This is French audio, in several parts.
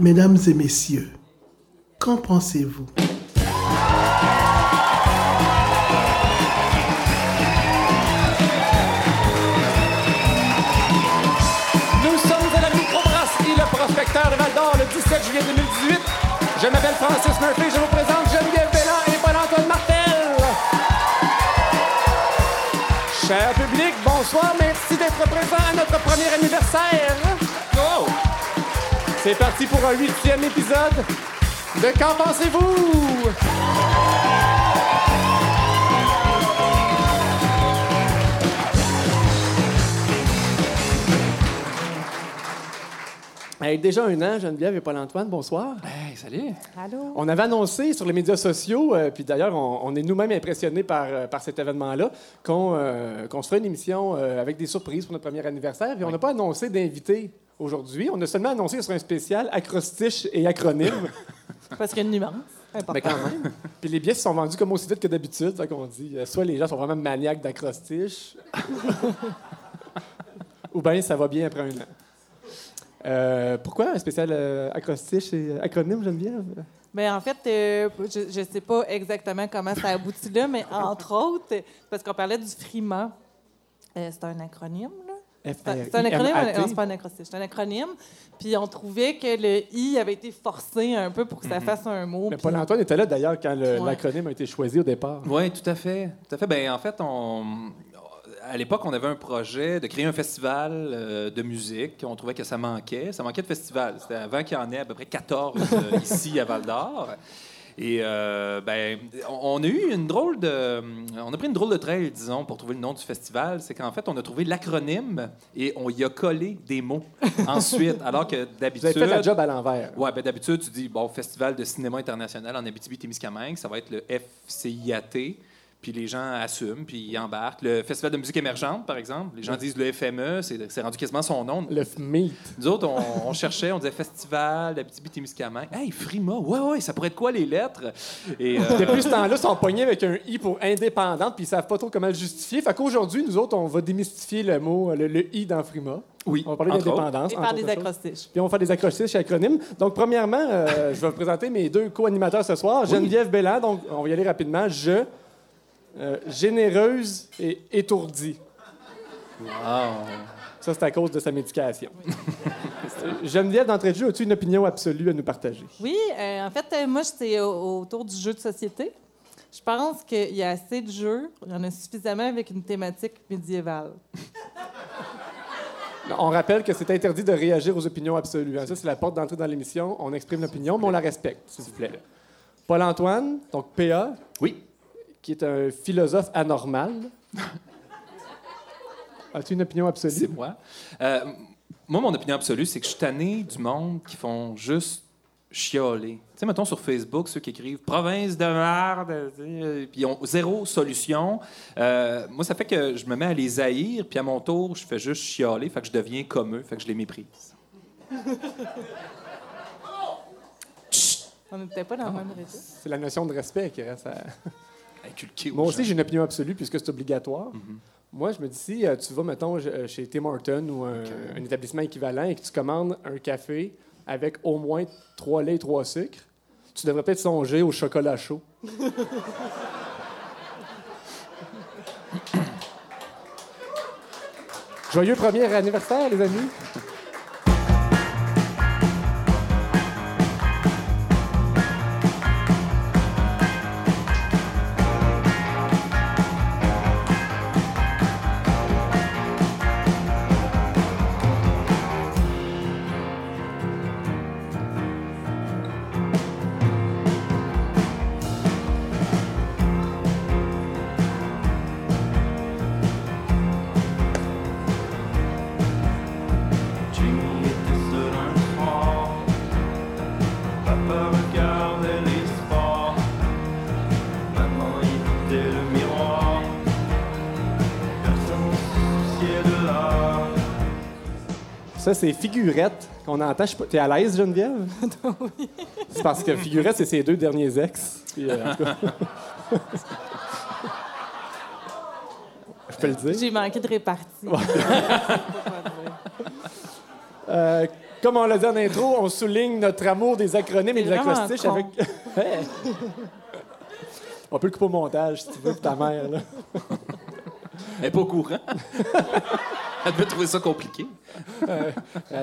Mesdames et messieurs, qu'en pensez-vous? Nous sommes à la microbrasserie Le Prospecteur de Val d'Or le 17 juillet 2018. Je m'appelle Francis Murphy, je vous présente Geneviève Bellan et Paul-Antoine Martel. Cher public, bonsoir, merci d'être présent à notre premier anniversaire. Oh! C'est parti pour un huitième épisode de Qu'en pensez-vous? Hey, déjà un an, Geneviève et Paul-Antoine, bonsoir. Hey, salut. Allô? On avait annoncé sur les médias sociaux, euh, puis d'ailleurs, on, on est nous-mêmes impressionnés par, euh, par cet événement-là, qu'on euh, qu'on se ferait une émission euh, avec des surprises pour notre premier anniversaire. Puis on n'a pas annoncé d'invité aujourd'hui. On a seulement annoncé serait un spécial acrostiche et acronyme. Parce qu'il y a une nuance. Important. Mais quand même. Puis les billets se sont vendus comme aussi vite que d'habitude. Ça qu'on dit. Euh, Soit les gens sont vraiment maniaques d'acrostiche, ou bien ça va bien après un an. Euh, pourquoi un spécial euh, acrostiche et acronyme, Geneviève? Mais en fait, euh, je ne sais pas exactement comment ça aboutit là, mais entre autres, c'est parce qu'on parlait du FRIMA. Euh, c'est un acronyme? C'est un acronyme? Non, c'est pas un acrostiche. C'est un acronyme. Puis on trouvait que le I avait été forcé un peu pour que ça fasse un mot. Mais puis- Paul-Antoine était là d'ailleurs quand le- Ouais. l'acronyme a été choisi au départ. Oui, tout à fait. Tout à fait. Ben, en fait, on... à l'époque, on avait un projet de créer un festival euh, de musique. On trouvait que ça manquait. Ça manquait de festival. C'était avant qu'il y en ait à peu près 14 euh, ici à Val d'Or. Et euh, ben, on a eu une drôle de, on a pris une drôle de trail, disons, pour trouver le nom du festival. C'est qu'en fait, on a trouvé l'acronyme et on y a collé des mots ensuite, alors que d'habitude. avez fait la job à l'envers. Ouais, ben d'habitude, tu dis, bon, Festival de cinéma international en Abitibi-Témiscamingue, ça va être le FCIAT, puis les gens assument, puis ils embarquent. Le Festival de musique émergente, par exemple, les gens disent le FME, c'est c'est rendu quasiment son nom. Le FMEAT. Nous autres, on, on cherchait, on disait Festival d'Abitibi-Témiscamingue. Hey, Frima, ouais, ouais, ça pourrait être quoi les lettres? Et, euh, Depuis ce temps-là, ils sont pognés avec un I pour indépendante, puis ils savent pas trop comment le justifier. Fait qu'aujourd'hui, nous autres, on va démystifier le mot, le, le I dans Frima. oui, On va parler d'indépendance. Et faire des acrostiches. Puis on va faire des acrostiches et acronymes. Donc, premièrement, euh, je vais vous présenter mes deux co-animateurs ce soir. Geneviève Belland, donc on va y aller rapidement. Je, euh, généreuse et étourdie. Wow. Ça, c'est à cause de sa médication. Geneviève, d'entrée de jeu, as-tu une opinion absolue à nous partager? Oui, euh, en fait, euh, moi, j'étais au- autour du jeu de société. Je pense qu'il y a assez de jeux, il y en a suffisamment avec une thématique médiévale. On rappelle que c'est interdit de réagir aux opinions absolues. hein. Ça, c'est la porte d'entrée dans l'émission. On exprime l'opinion, mais on la respecte, s'il vous plaît. Paul-Antoine, donc PA, Oui. Qui est un philosophe anormal. As-tu une opinion absolue? C'est moi. Euh, moi, mon opinion absolue, c'est que je suis tanné du monde qui font juste chialer. Tu sais, mettons sur Facebook, ceux qui écrivent province de merde, puis ils ont zéro solution. Euh, moi, ça fait que je me mets à les haïr, puis à mon tour, je fais juste chialer, fait que je deviens comme eux, fait que je les méprise. On n'était pas dans le même réseau. C'est la notion de respect qui reste à... Inculqué Moi aussi, j'ai une opinion absolue puisque c'est obligatoire. Mhm. Moi, je me dis, si euh, tu vas, mettons, euh, chez Tim Hortons ou un, un établissement équivalent et que tu commandes un café avec au moins trois laits et trois sucres, tu devrais peut-être songer au chocolat chaud. Joyeux premier anniversaire, les amis! Ça, c'est Figurette qu'on entend. Je sais pas- T'es à l'aise, Geneviève? oui. C'est parce que Figurette, c'est ses deux derniers ex. Puis, euh, en tout cas- Je peux le dire. J'ai manqué de répartie. Euh, comme on l'a dit en intro, on souligne notre amour des acronymes et des vraiment acrostiches con. avec. Hey. on peut le couper au montage si tu veux, pour ta mère. Là. Elle n'est pas au courant. Elle devait trouver ça compliqué. Elle,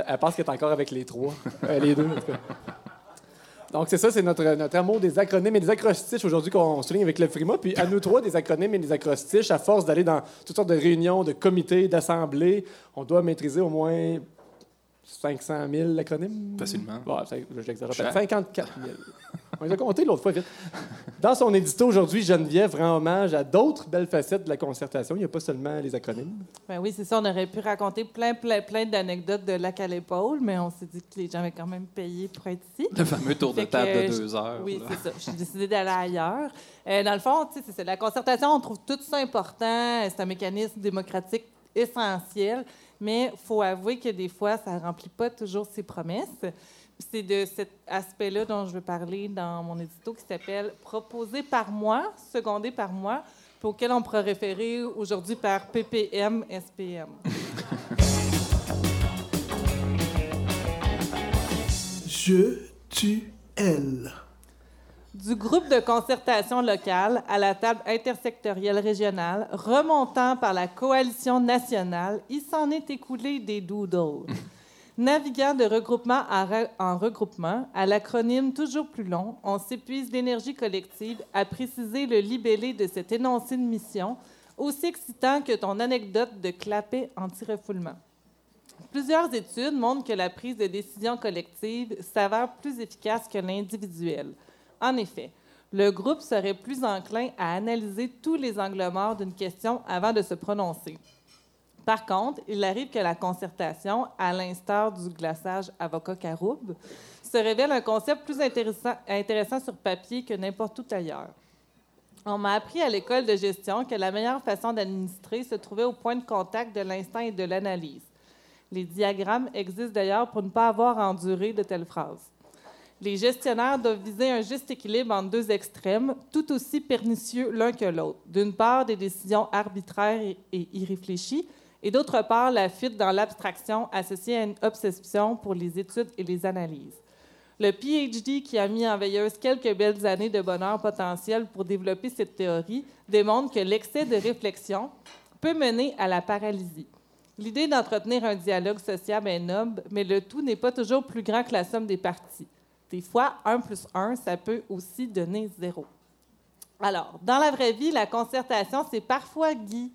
elle pense qu'elle est encore avec les trois. Euh, les deux, en tout cas. Donc, c'est ça, c'est notre, notre amour des acronymes et des acrostiches aujourd'hui qu'on souligne avec le Frima. Puis, à nous trois, des acronymes et des acrostiches, à force d'aller dans toutes sortes de réunions, de comités, d'assemblées, on doit maîtriser au moins 500 000 acronymes. Facilement. Bon, je l'exagère Cher. peut-être. 54 000. On les a comptés l'autre fois, vite. Dans son édito aujourd'hui, Geneviève rend hommage à d'autres belles facettes de la concertation. Il n'y a pas seulement les acronymes. Ben oui, c'est ça. On aurait pu raconter plein, plein, plein d'anecdotes de lac à l'épaule, mais on s'est dit que les gens avaient quand même payé pour être ici. Le fameux tour de Fait que, table de je- deux heures. Oui, c'est ça. J'ai décidé d'aller ailleurs. Euh, dans le fond, c'est ça. La concertation, on trouve tout ça important. C'est un mécanisme démocratique essentiel, mais il faut avouer que des fois, ça ne remplit pas toujours ses promesses. C'est de cet aspect-là dont je veux parler dans mon édito qui s'appelle Proposé par moi, secondé par moi, puis auquel on pourra référer aujourd'hui par PPM-SPM. Je, tu, elle. du groupe de concertation locale à la table intersectorielle régionale, remontant par la coalition nationale, il s'en est écoulé des doodles. Naviguant de regroupement en, re- en regroupement, à l'acronyme toujours plus long, on s'épuise l'énergie collective à préciser le libellé de cet énoncé de mission, aussi excitant que ton anecdote de clapet anti-refoulement. Plusieurs études montrent que la prise de décision collective s'avère plus efficace que l'individuelle. En effet, le groupe serait plus enclin à analyser tous les angles morts d'une question avant de se prononcer. Par contre, il arrive que la concertation, à l'instar du glaçage avocat-caroube, se révèle un concept plus intéressant, intéressant sur papier que n'importe où ailleurs. On m'a appris à l'école de gestion que la meilleure façon d'administrer se trouvait au point de contact de l'instant et de l'analyse. Les diagrammes existent d'ailleurs pour ne pas avoir à endurer de telles phrases. Les gestionnaires doivent viser un juste équilibre entre deux extrêmes, tout aussi pernicieux l'un que l'autre. D'une part, des décisions arbitraires et irréfléchies, et d'autre part, la fuite dans l'abstraction associée à une obsession pour les études et les analyses. Le PhD qui a mis en veilleuse quelques belles années de bonheur potentiel pour développer cette théorie démontre que l'excès de réflexion peut mener à la paralysie. L'idée d'entretenir un dialogue sociable est noble, mais le tout n'est pas toujours plus grand que la somme des parties. Des fois, 1 plus 1, ça peut aussi donner zéro. Alors, dans la vraie vie, la concertation, c'est parfois Guy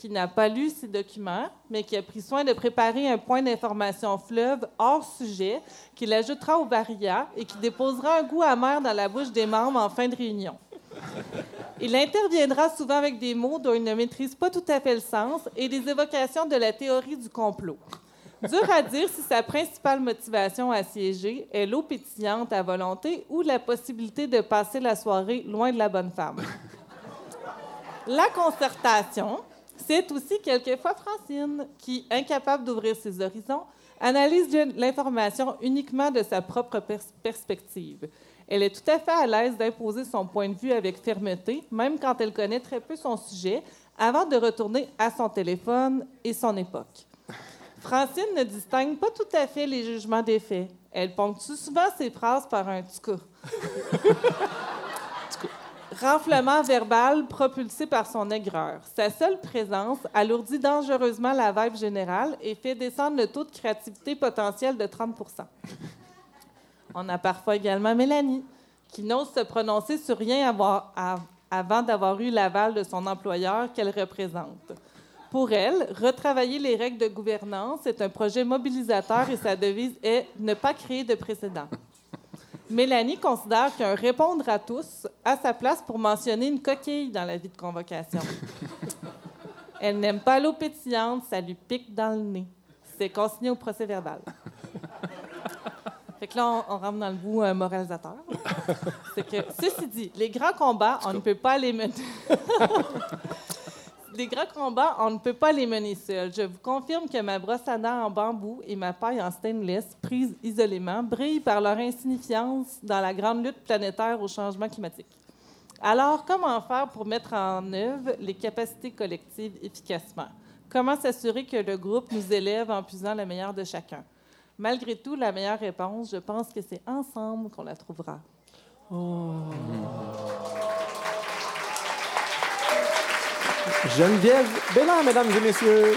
qui n'a pas lu ses documents, mais qui a pris soin de préparer un point d'information fleuve hors sujet qu'il ajoutera au varia et qui déposera un goût amer dans la bouche des membres en fin de réunion. Il interviendra souvent avec des mots dont il ne maîtrise pas tout à fait le sens et des évocations de la théorie du complot. Dur à dire si sa principale motivation à siéger est l'eau pétillante à volonté ou la possibilité de passer la soirée loin de la bonne femme. La concertation, c'est aussi quelquefois Francine qui, incapable d'ouvrir ses horizons, analyse l'information uniquement de sa propre pers- perspective. Elle est tout à fait à l'aise d'imposer son point de vue avec fermeté, même quand elle connaît très peu son sujet, avant de retourner à son téléphone et son époque. Francine ne distingue pas tout à fait les jugements des faits. Elle ponctue souvent ses phrases par un « tu cas ». Renflement verbal propulsé par son aigreur. Sa seule présence alourdit dangereusement la vibe générale et fait descendre le taux de créativité potentiel de 30% On a parfois également Mélanie, qui n'ose se prononcer sur rien avant d'avoir eu l'aval de son employeur qu'elle représente. Pour elle, retravailler les règles de gouvernance est un projet mobilisateur et sa devise est ne pas créer de précédent. Mélanie considère qu'un répondre à tous a sa place pour mentionner une coquille dans la vie de convocation. Elle n'aime pas l'eau pétillante, ça lui pique dans le nez. C'est consigné au procès verbal. Fait que là, on, on rentre dans le bout euh, moralisateur. C'est que, ceci dit, les grands combats, on ne peut pas les mener. Les grands combats, on ne peut pas les mener seuls. Je vous confirme que ma brosse à dents en bambou et ma paille en stainless, prises isolément, brillent par leur insignifiance dans la grande lutte planétaire au changement climatique. Alors, comment faire pour mettre en œuvre les capacités collectives efficacement? Comment s'assurer que le groupe nous élève en puisant le meilleur de chacun? Malgré tout, la meilleure réponse, je pense que c'est ensemble qu'on la trouvera. Geneviève Bélan, mesdames et messieurs.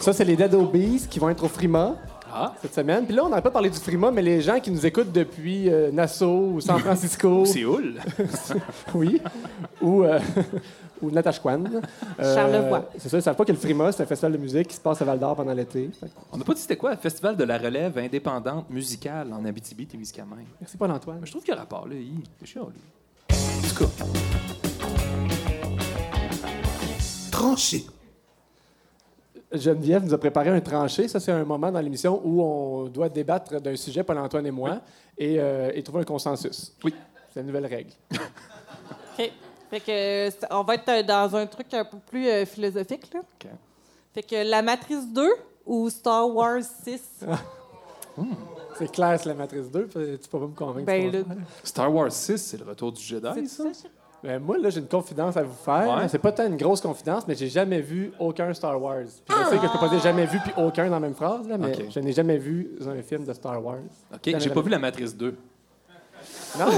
Ça, c'est les Dead Obies qui vont être au Frima Ah. cette semaine. Puis là, on n'a pas parlé du Frima, mais les gens qui nous écoutent depuis euh, Nassau ou San Francisco, Séoul. oui, ou, euh, ou Natashquan. euh, Charlevoix. C'est ça, ils ne savent pas que le Frima, c'est un festival de musique qui se passe à Val d'Or pendant l'été. On n'a pas dit c'était quoi, le Festival de la relève indépendante musicale en Abitibi-Témiscamingue. Merci, Paul-Antoine. Mais je trouve qu'il y a rapport, là. Il c'est chiant, lui. En tout cas, Tranché. Geneviève nous a préparé un tranché. Ça, c'est un moment dans l'émission où on doit débattre d'un sujet, Paul-Antoine et moi, et, euh, et trouver un consensus. Oui. C'est la nouvelle règle. OK. Fait que, c'est- on va être euh, dans un truc un peu plus euh, philosophique. Là. OK. Fait que la Matrice 2 ou Star Wars 6? C'est clair, c'est la Matrice 2. puis Tu peux pas me convaincre. Ben. Star Wars 6, c'est le retour du Jedi, ça? Ben, moi, là, j'ai une confidence à vous faire. Ouais. C'est pas tant une grosse confidence, mais j'ai jamais vu aucun Star Wars. Puis je sais que je peux pas dire jamais vu puis aucun dans la même phrase, là, mais Ok. je n'ai jamais vu un film de Star Wars. OK, j'ai pas vu la Matrice 2. Non?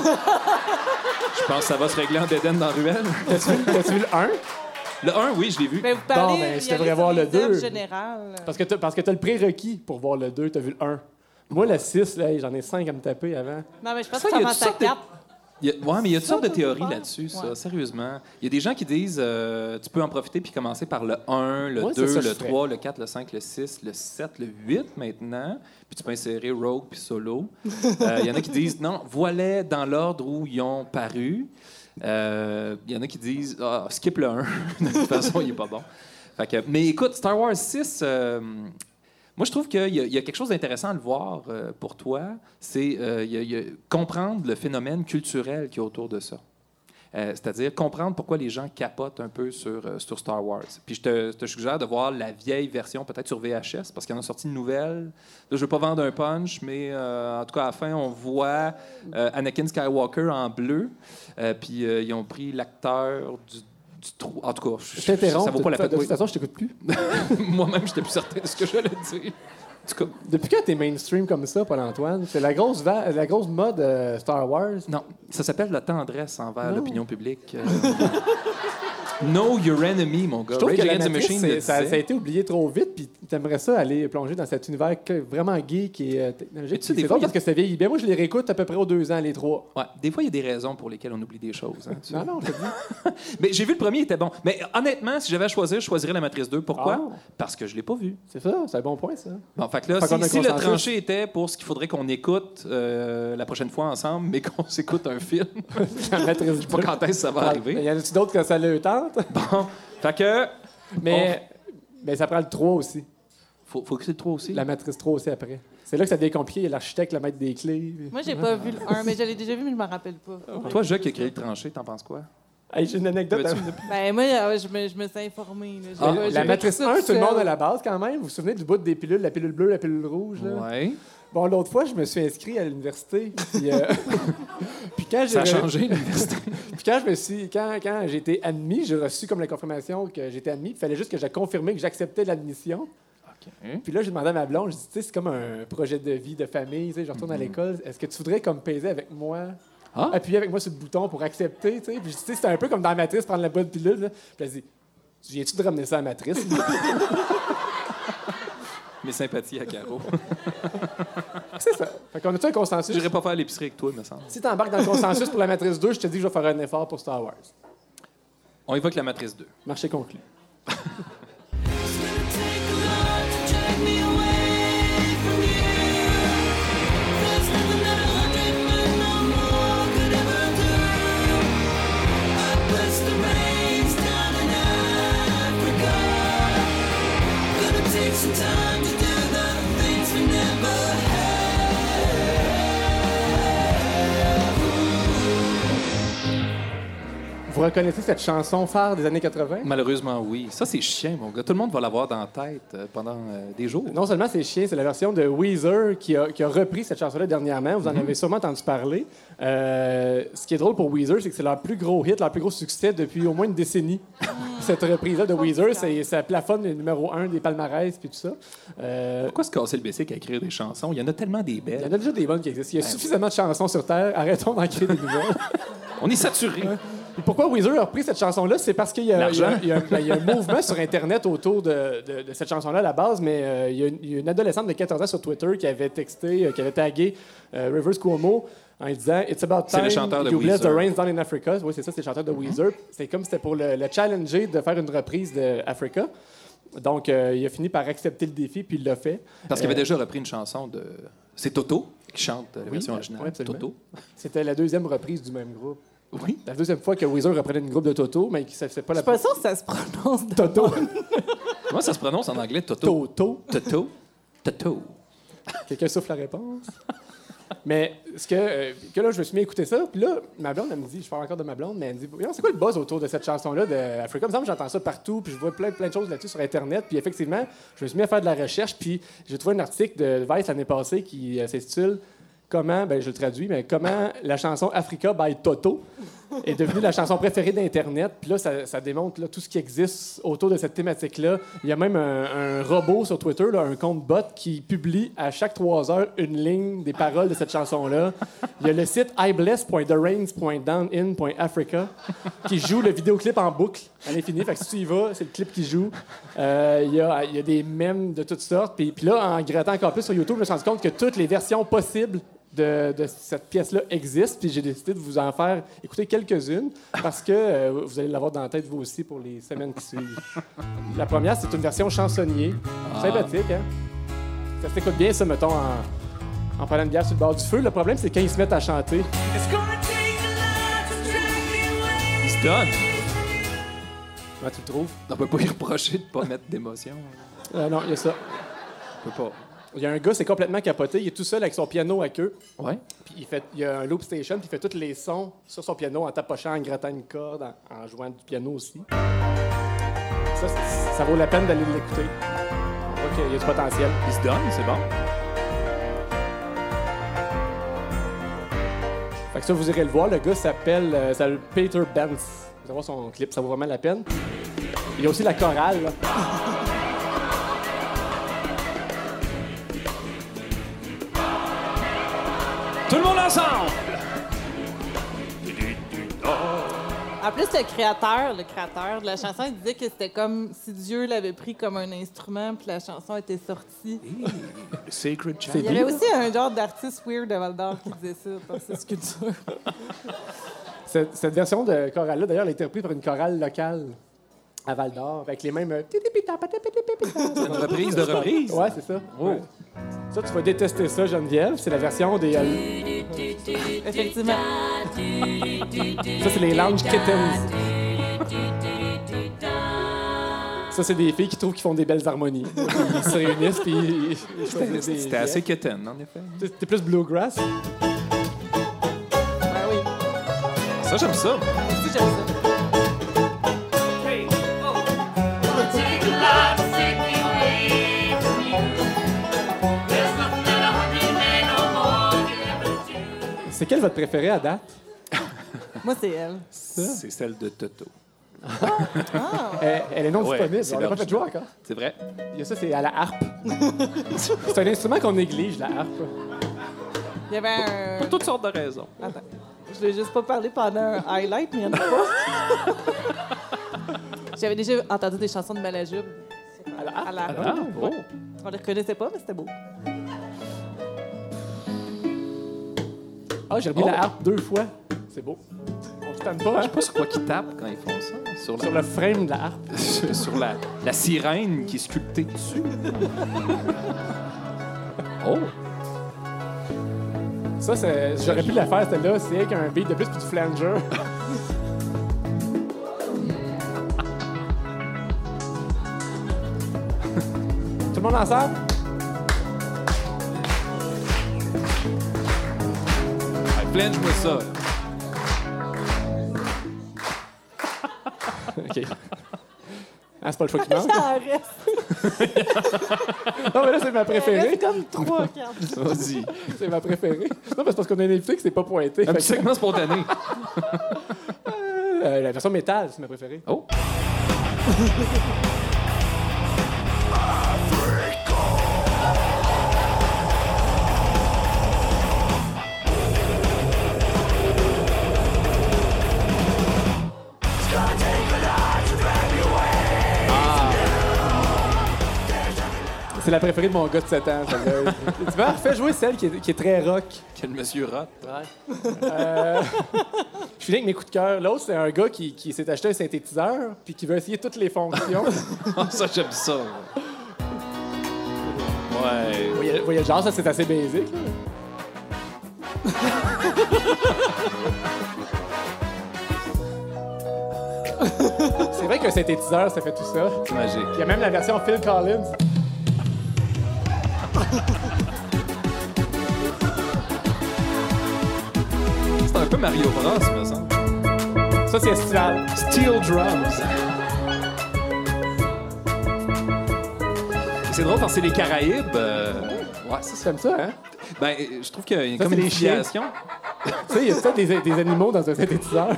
Je pense que ça va se régler en Dédène dans Ruelle. T'as-tu vu, vu le 1? Le 1, oui, je l'ai vu. Ben, vous parlez, Bon, ben, je devrais voir le les œuvres 2. générales. Parce que que t'as le prérequis pour voir le 2, t'as vu le 1. Moi, le 6, là, j'en ai 5 à me taper avant. Non, mais je pense Ça, que y a ça toutes commence à sortes de- 4. Il y a- ouais, mais il y a toutes sortes de théories là-dessus, ça, Ouais. sérieusement. Il y a des gens qui disent euh, tu peux en profiter puis commencer par le 1, le Ouais, c'est 2, ça le je ferais. 3, le 4, le 5, le 6, le 7, le 8 maintenant. Puis tu peux insérer Rogue puis Solo. Euh, Il y en a qui disent non, voilà dans l'ordre où ils ont paru. Euh, Il y en a qui disent ah, skip le 1. de toute façon, il n'est pas bon. Fait que- mais écoute, Star Wars 6, euh, moi, je trouve qu'il y, a- quelque chose d'intéressant à le voir euh, pour toi. C'est euh, comprendre le phénomène culturel qui est autour de ça. Euh, C'est-à-dire comprendre pourquoi les gens capotent un peu sur, sur Star Wars. Puis je te, suggère de voir la vieille version, peut-être sur VHS, parce qu'il y en a sorti une nouvelle. Là, je ne veux pas vendre un punch, mais en tout cas, à la fin, on voit Anakin Skywalker en bleu. Puis ils ont pris l'acteur du, du trou. En tout cas, je- Je t'interromps. ça vaut pas la peine. de toute façon, je t'écoute plus. Moi-même, je n'étais plus certain de ce que j'allais dire. Cas, Depuis quand t'es mainstream comme ça, Paul-Antoine? C'est la grosse, va- la grosse mode euh, Star Wars? non, ça s'appelle la tendresse envers l'opinion publique. Euh, know your enemy, mon gars. Je trouve Rage que la the Matrice, Machine ça, ça a été oublié trop vite, puis t'aimerais ça aller plonger dans cet univers vraiment geek et euh, technologique? C'est drôle parce que ça vieillit bien. Moi, je les réécoute à peu près aux deux ans, les trois. Ouais, des fois, il y a des raisons pour lesquelles on oublie des choses. hein, tu Non, non, dis. Mais j'ai vu le premier, il était bon. Mais honnêtement, si j'avais à choisir, je choisirais la Matrice 2. Pourquoi? Ah. Parce que je l'ai pas vu. C'est ça, c'est un bon point, ça. Bon, fait que là, Fait si, si le tranché était pour ce qu'il faudrait qu'on écoute euh, la prochaine fois ensemble, mais qu'on s'écoute un film, La matrice je sais pas quand est-ce que ça va Il arriver. y en a-tu d'autres que ça le tente? Bon, fait que Mais, mais ça prend le 3 aussi. Faut, faut que c'est le 3 aussi. La matrice 3 aussi après. C'est là que ça devient compliqué. L'architecte, le maître des clés. Moi, j'ai pas vu le 1, mais je l'ai déjà vu, mais je m'en rappelle pas. Toi, Jacques, qui a créé le tranché, t'en penses quoi? Hey, J'ai une anecdote. À- une- Ben, moi, euh, je me, je me suis. J'ai Ah, la matrice tout ça 1, tout le monde à la base quand même. Vous vous souvenez du bout des pilules, la pilule bleue, la pilule rouge? Ouais. Bon, l'autre fois, je me suis inscrit à l'université. Puis, euh, puis quand j'ai Ça a changé, l'université. Puis quand je me suis, quand, quand j'ai été admis, j'ai reçu comme la confirmation que j'étais admis. Il fallait juste que j'ai confirmé que j'acceptais l'admission. Puis là, j'ai demandé à ma blonde, je dis, tu sais, c'est comme un projet de vie, de famille, tu sais, je retourne à l'école. Est-ce que tu voudrais comme peser avec moi, Ah? appuyer avec moi sur le bouton pour accepter, tu sais? Puis je dis, tu sais, c'était un peu comme dans la matrice, prendre la bonne pilule. Là. Puis elle dit, tu viens-tu de ramener ça à la matrice? Mes sympathies à Caro. c'est ça. Fait qu'on a-tu un consensus? J'irai pas faire l'épicerie avec toi, me semble. Si t'embarques dans le consensus pour la matrice 2, je te dis que je vais faire un effort pour Star Wars. On évoque la matrice 2. Marché conclu. reconnaissez cette chanson phare des années 80? Malheureusement, oui. Ça, c'est chiant, mon gars. Tout le monde va l'avoir dans la tête euh, pendant euh, des jours. Non seulement c'est chien, c'est la version de Weezer qui a, qui a repris cette chanson-là dernièrement. Vous en avez sûrement entendu parler. Euh, ce qui est drôle pour Weezer, c'est que c'est leur plus gros hit, leur plus gros succès depuis au moins une décennie. cette reprise-là de Weezer, c'est, ça plafonne le numéro un des palmarès puis tout ça. Euh, Pourquoi se casser le basic à écrire des chansons? Il y en a tellement des il y belles. en a déjà des bonnes qui existent. Il y a suffisamment de chansons sur Terre. Arrêtons d'en créer des nouvelles. On est saturé. Pourquoi Weezer a repris cette chanson-là? C'est parce qu'il y, a- y ben, y un mouvement sur Internet autour de, de- de cette chanson-là à la base, mais euh, il, y a une, il y a une adolescente de 14 ans sur Twitter qui avait texté, euh, qui avait tagué euh, Rivers Cuomo en lui disant It's about C'est time le chanteur de you the Weezer. rains down in Africa. Oui, c'est ça, c'est le chanteur de Weezer. C'est comme si c'était pour le, le challenger de faire une reprise de Africa. Donc, il a fini par accepter le défi, puis il l'a fait. Parce qu'il avait déjà repris une chanson de. C'est Toto qui chante la Oui, version originale. oui. Toto. C'était la deuxième reprise du même groupe. Oui. La deuxième fois que Weezer reprenait une groupe de Toto, mais qui c'est pas Je la suis pas sûre que ça se prononce. de- Toto. Comment ça se prononce en anglais, Toto? Toto. Toto. Toto. Quelqu'un souffle la réponse? mais ce que, euh, que là, je me suis mis à écouter ça, puis là, ma blonde, elle me dit, je parle encore de ma blonde, mais elle me dit, c'est quoi le buzz autour de cette chanson-là de Africa? Il me semble que j'entends ça partout, puis je vois plein, plein de choses là-dessus sur Internet, puis effectivement, je me suis mis à faire de la recherche, puis j'ai trouvé un article de Vice l'année passée qui euh, s'intitule Comment, ben je le traduis, mais comment la chanson Africa by Toto est devenue la chanson préférée d'Internet. Puis là, ça, démontre là, tout ce qui existe autour de cette thématique-là. Il y a même un, robot sur Twitter, un compte bot, qui publie à chaque trois heures une ligne des paroles de cette chanson-là. Il y a le site ibless.therains.downin.africa qui joue le vidéoclip en boucle à l'infini. Fait que si tu y vas, c'est le clip qui joue. Euh, il, y a, il y a des mèmes de toutes sortes. Puis, puis là, en grattant encore plus sur YouTube, je me suis rendu compte que toutes les versions possibles de, de cette pièce-là existent. Puis j'ai décidé de vous en faire écouter quelques-unes parce que euh, vous allez l'avoir dans la tête vous aussi pour les semaines qui suivent. La première, c'est une version chansonnier. Sympathique, hein? Ça s'écoute bien, ça, mettons, en, en prenant une bière sur le bord du feu. Le problème, c'est quand ils se mettent à chanter. It's gonna take a lot to drag me away. Il se donne. Comment tu le trouves? On peut pas y reprocher de pas mettre d'émotion. Euh, non, il y a ça. On peut pas. Il y a un gars, c'est complètement capoté. Il est tout seul avec son piano à queue. Ouais. Puis il, fait, il y a un loop station, puis il fait tous les sons sur son piano en tapochant, en grattant une corde, en, en jouant du piano aussi. Ça, ça vaut la peine d'aller l'écouter. Voit qu'il y a du potentiel. Il se donne, c'est bon. Fait que ça, vous irez le voir. Le gars s'appelle euh, s'appelle Peter Benz. Vous allez voir son clip, ça vaut vraiment la peine. Il y a aussi la chorale. là. Ensemble! En plus, le créateur, le créateur de la chanson, il disait que c'était comme si Dieu l'avait pris comme un instrument, puis la chanson était sortie. Sacred C'est Il y avait aussi un genre d'artiste weird de Val d'Or qui disait ça par ses sculptures. Cette, cette version de chorale-là, d'ailleurs, elle a été reprise par une chorale locale à Val d'Or, avec les mêmes. euh, Une reprise de reprise. Ouais, c'est ça. Oh. Ouais. Ça, tu vas détester ça, Geneviève. C'est la version des. euh, Effectivement. ça, c'est les Lounge Kittens. Ça, c'est des filles qui trouvent qu'ils font des belles harmonies. Ils se réunissent, puis C'était assez quétaine, en effet. C'était plus bluegrass. Ben oui. Ça, j'aime ça. Aussi, j'aime ça. C'est quelle votre préférée à date? Moi, c'est elle. C'est celle de Toto. Elle, elle est non Ouais, disponible. c'est On l'a pas fait jouer encore. C'est vrai? Il y a ça, c'est à la harpe. c'est un instrument qu'on néglige, la harpe. Il y avait un. Pour toutes sortes de raisons. Attends. Je l'ai juste pas parlé pendant un highlight, mais il y en a pas. J'avais déjà entendu des chansons de Malajube. À la harpe? À la Ah, oh. On les reconnaissait pas, mais c'était beau. Ah, j'ai remis Oh. la harpe deux fois. C'est beau. On se tanne pas, Je hein? sais pas sur quoi qu'ils tapent quand ils font ça. Sur, le frame de la harpe. sur la, la sirène qui est sculptée dessus. oh! Ça, c'est- j'aurais pu la faire, celle-là. C'est avec un beat de plus puis du flanger. Tout le monde ensemble? Flange-moi ça. OK. Ah, c'est pas le choix qui manque. En reste. Non, mais là, c'est ma préférée. reste comme trois, quatre. Vas-y. C'est ma préférée. Non, mais c'est parce qu'on a un invité qui s'est pas pointé. Un petit segment spontané. euh, la version métal, c'est ma préférée. Oh. C'est la préférée de mon gars de 7 ans. celle-là. tu vois, fais jouer celle qui est, qui est très rock. Quel monsieur rat. Euh, je finis avec mes coups de cœur. L'autre, c'est un gars qui, qui s'est acheté un synthétiseur puis qui veut essayer toutes les fonctions. ça, j'aime ça. Ouais. Vous voyez, vous voyez le genre, ça, c'est assez basique. là. c'est vrai qu'un synthétiseur, ça fait tout ça. C'est magique. Il y a même la version Phil Collins. C'est un peu Mario Bros, me semble. Ça, c'est estival. Steel drums. C'est drôle parce que c'est les Caraïbes. euh, Ouais, c'est ça. C'est comme ça, hein? Ben, euh, je trouve qu'il y a une, Ça, comme c'est une chiens. filiation. Tu sais, il y a peut-être des, des animaux dans un synthétiseur.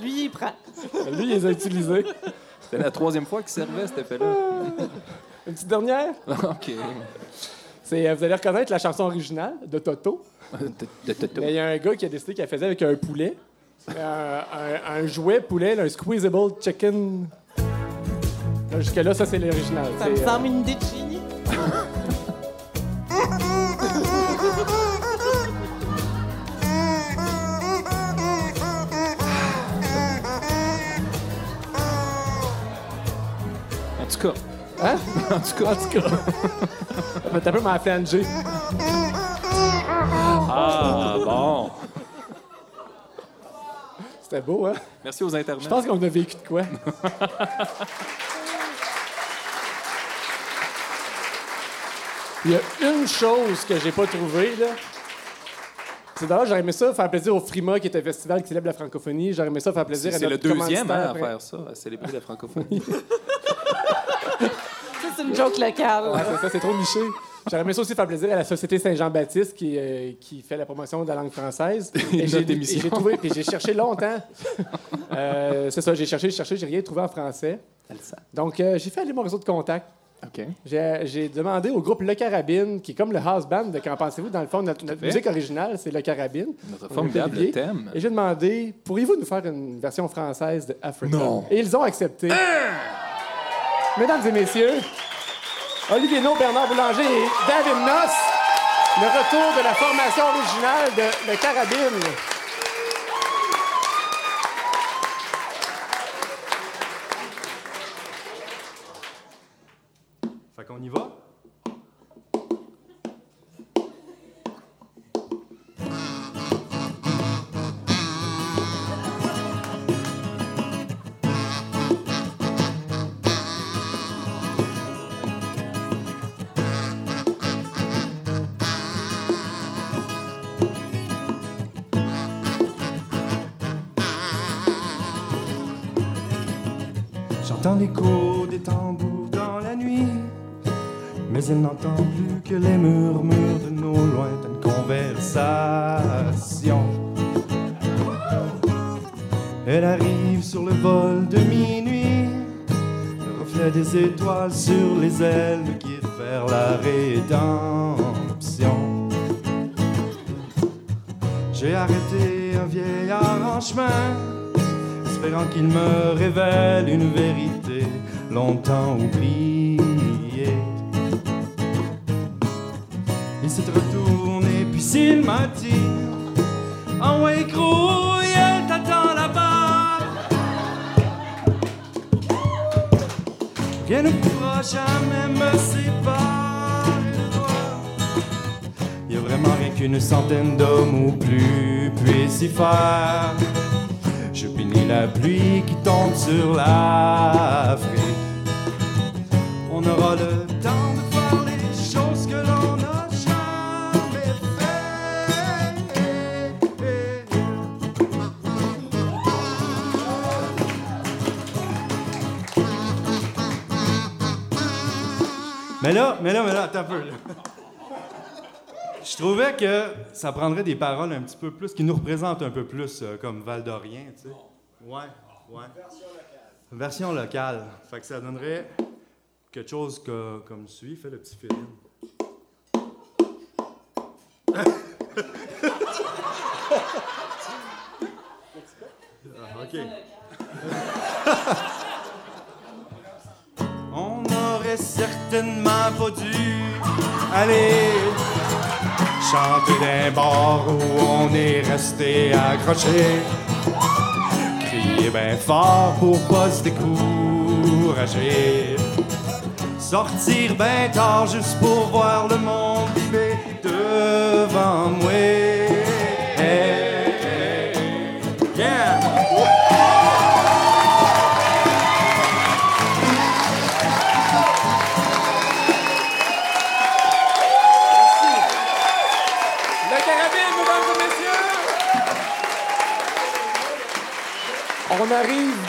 Lui, il prend. Lui, il les a utilisés. C'était la troisième fois qu'il servait cet effet-là. Une petite dernière? OK. C'est, euh, vous allez reconnaître la chanson originale de Toto. De, de Toto. Mais il y a un gars qui a décidé qu'elle faisait avec un poulet. Euh, un, un jouet poulet, un squeezable chicken. Là, Jusque-là, ça, c'est l'original. Ça me euh, semble une idée de génie. En tout cas. Hein? En tout cas. En tout cas. Un peu ma. Ah, bon. C'était beau, hein? Merci aux intervenants. Je pense qu'on a vécu de quoi. Il y a une chose que j'ai pas trouvée, là. C'est d'ailleurs, j'aurais aimé ça faire plaisir au Frima, qui est un festival qui célèbre la francophonie. J'aurais aimé ça faire plaisir à C'est le deuxième hein, à faire ça, à célébrer la francophonie. C'est une joke locale. Ouais, c'est ça, c'est trop niché. J'aurais aimé ça aussi faire plaisir à la Société Saint-Jean-Baptiste qui, euh, qui fait la promotion de la langue française. Et j'ai trouvé, puis j'ai cherché longtemps. Euh, c'est ça, j'ai cherché, j'ai cherché, j'ai rien trouvé en français. Donc, euh, j'ai fait aller mon réseau de contacts. OK. J'ai j'ai demandé au groupe Le Carabine, qui est comme le house band de Qu'en pensez-vous? Dans le fond, notre, notre musique originale, c'est Le Carabine. Notre formidable thème. Et j'ai demandé, pourriez-vous nous faire une version française de Africa? Non. Et ils ont accepté. Mesdames et messieurs, Olivier No, Bernard Boulanger et David Noss, le retour de la formation originale de Le Carabine. Fait qu'on y va? J'entends l'écho des tambours dans la nuit, mais elle n'entend plus que les murmures de nos lointaines conversations. Elle arrive sur le vol de minuit, le reflet des étoiles sur les ailes me guide vers la rédemption. J'ai arrêté un vieillard en chemin espérant qu'il me révèle une vérité longtemps oubliée. Il s'est retourné, puis s'il m'a dit En ouais, gros, elle t'attend là-bas. Rien ne pourra jamais me séparer toi. Y a vraiment rien qu'une centaine d'hommes ou plus puissent y faire. Je bénis la pluie qui tombe sur l'Afrique aura le temps de faire les choses que l'on n'a jamais fait. Mais là, mais là, mais là, attends un peu. Là. Je trouvais que ça prendrait des paroles un petit peu plus, qui nous représentent un peu plus, euh, comme Val d'Orient, tu sais. Ouais, ouais. Version locale. Version locale. Fait que ça donnerait quelque chose que, comme suit. Fais le petit fill Ah, OK. On aurait certainement pas dû aller chanter d'un bar où on est resté accroché. Crier bien fort pour pas se décourager. Sortir bien tard juste pour voir le monde vibrer devant moi.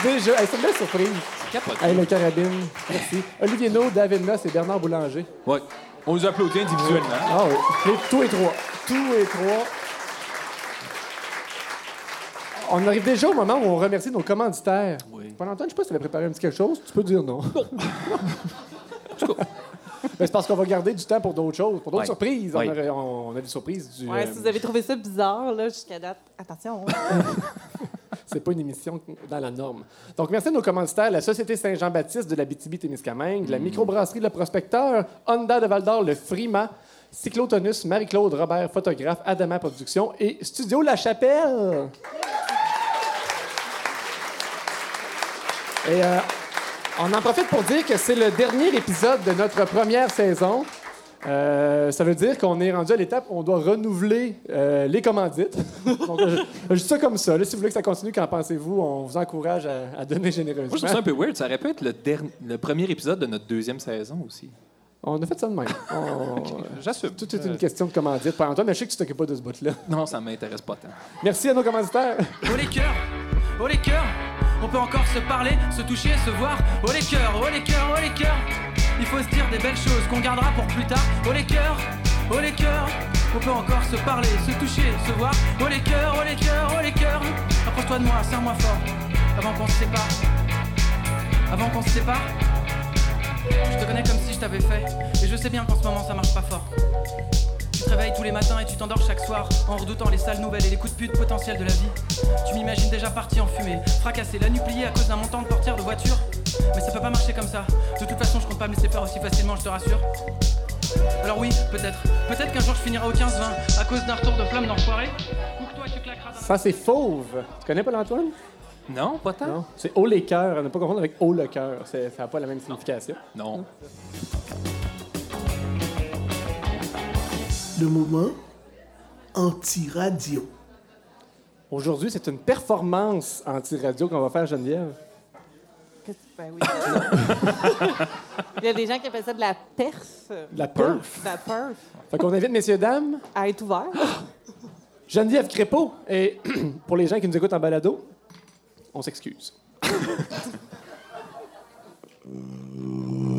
Déjà. Hey, c'est une belle surprise. Hey, le carabine. Merci. Olivier No, David Noss et Bernard Boulanger. Ouais. On nous applaudit individuellement. Ah oui. Les- Tous et trois. Tous et trois. On arrive déjà au moment où on remercie nos commanditaires. Oui. Paul-Antoine, je sais pas si tu avais préparé un petit quelque chose. Tu peux dire non. Ben, c'est parce qu'on va garder du temps pour d'autres choses, pour d'autres Ouais. surprises. Ouais. On, a des surprises. Du, Ouais, euh, si vous avez trouvé ça bizarre, là, jusqu'à date, attention. C'est pas une émission dans la norme. Donc, merci à nos commanditaires, la Société Saint-Jean-Baptiste de la BTB-Témiscamingue, la microbrasserie Le Prospecteur, Honda de Val-d'Or, le Frima, Cyclotonus, Marie-Claude Robert, photographe, Adama Productions et Studio La Chapelle. Et euh, on en profite pour dire que c'est le dernier épisode de notre première saison. Euh, ça veut dire qu'on est rendu à l'étape où on doit renouveler euh, les commandites. Donc, je, je dis ça comme ça. Là, si vous voulez que ça continue, qu'en pensez-vous? On vous encourage à, à donner généreusement. Moi, je trouve ça un peu weird. Ça aurait pu être le, premier épisode de notre deuxième saison aussi. On a fait ça de même. On- J'assume. Tout est une question de commandite. Par Antoine, mais je sais que tu t'occupes pas de ce bout-là. Non, ça m'intéresse pas tant. Merci à nos commanditaires. Oh les cœurs, oh les cœurs, on peut encore se parler, se toucher, se voir. Oh les cœurs, oh les cœurs, oh les cœurs. Il faut se dire des belles choses qu'on gardera pour plus tard. Oh les cœurs, oh les cœurs, on peut encore se parler, se toucher, se voir. Oh les cœurs, oh les cœurs, oh les cœurs. Approche-toi de moi, serre-moi fort, avant qu'on se sépare. Avant qu'on se sépare. Je te connais comme si je t'avais fait, et je sais bien qu'en ce moment ça marche pas fort. Tu te réveilles tous les matins et tu t'endors chaque soir en redoutant les sales nouvelles et les coups de pute potentiels de la vie. Tu m'imagines déjà parti en fumée, fracassé, la nuit pliée à cause d'un montant de portière de voiture. Mais ça peut pas marcher comme ça. De toute façon, je compte pas me laisser faire aussi facilement, je te rassure. Alors oui, peut-être. Peut-être qu'un jour je finirai au 15-20 à cause d'un retour de flamme d'enfoiré. Ou que toi tu claqueras d'un- Ça, c'est Fauve. Tu connais pas l'Antoine? Non, pas tant. Non. C'est haut les cœurs. Ne pas confondre avec haut le cœur. Ça n'a pas la même signification. Non. Le moment anti-radio. Aujourd'hui, c'est une performance anti-radio qu'on va faire, Geneviève. Ben oui. Il y a des gens qui appellent ça de la perf. La perf. De la perf. Fait qu'on invite, messieurs, dames, À être ouvert. Geneviève Crépeau. Et pour les gens qui nous écoutent en balado, on s'excuse.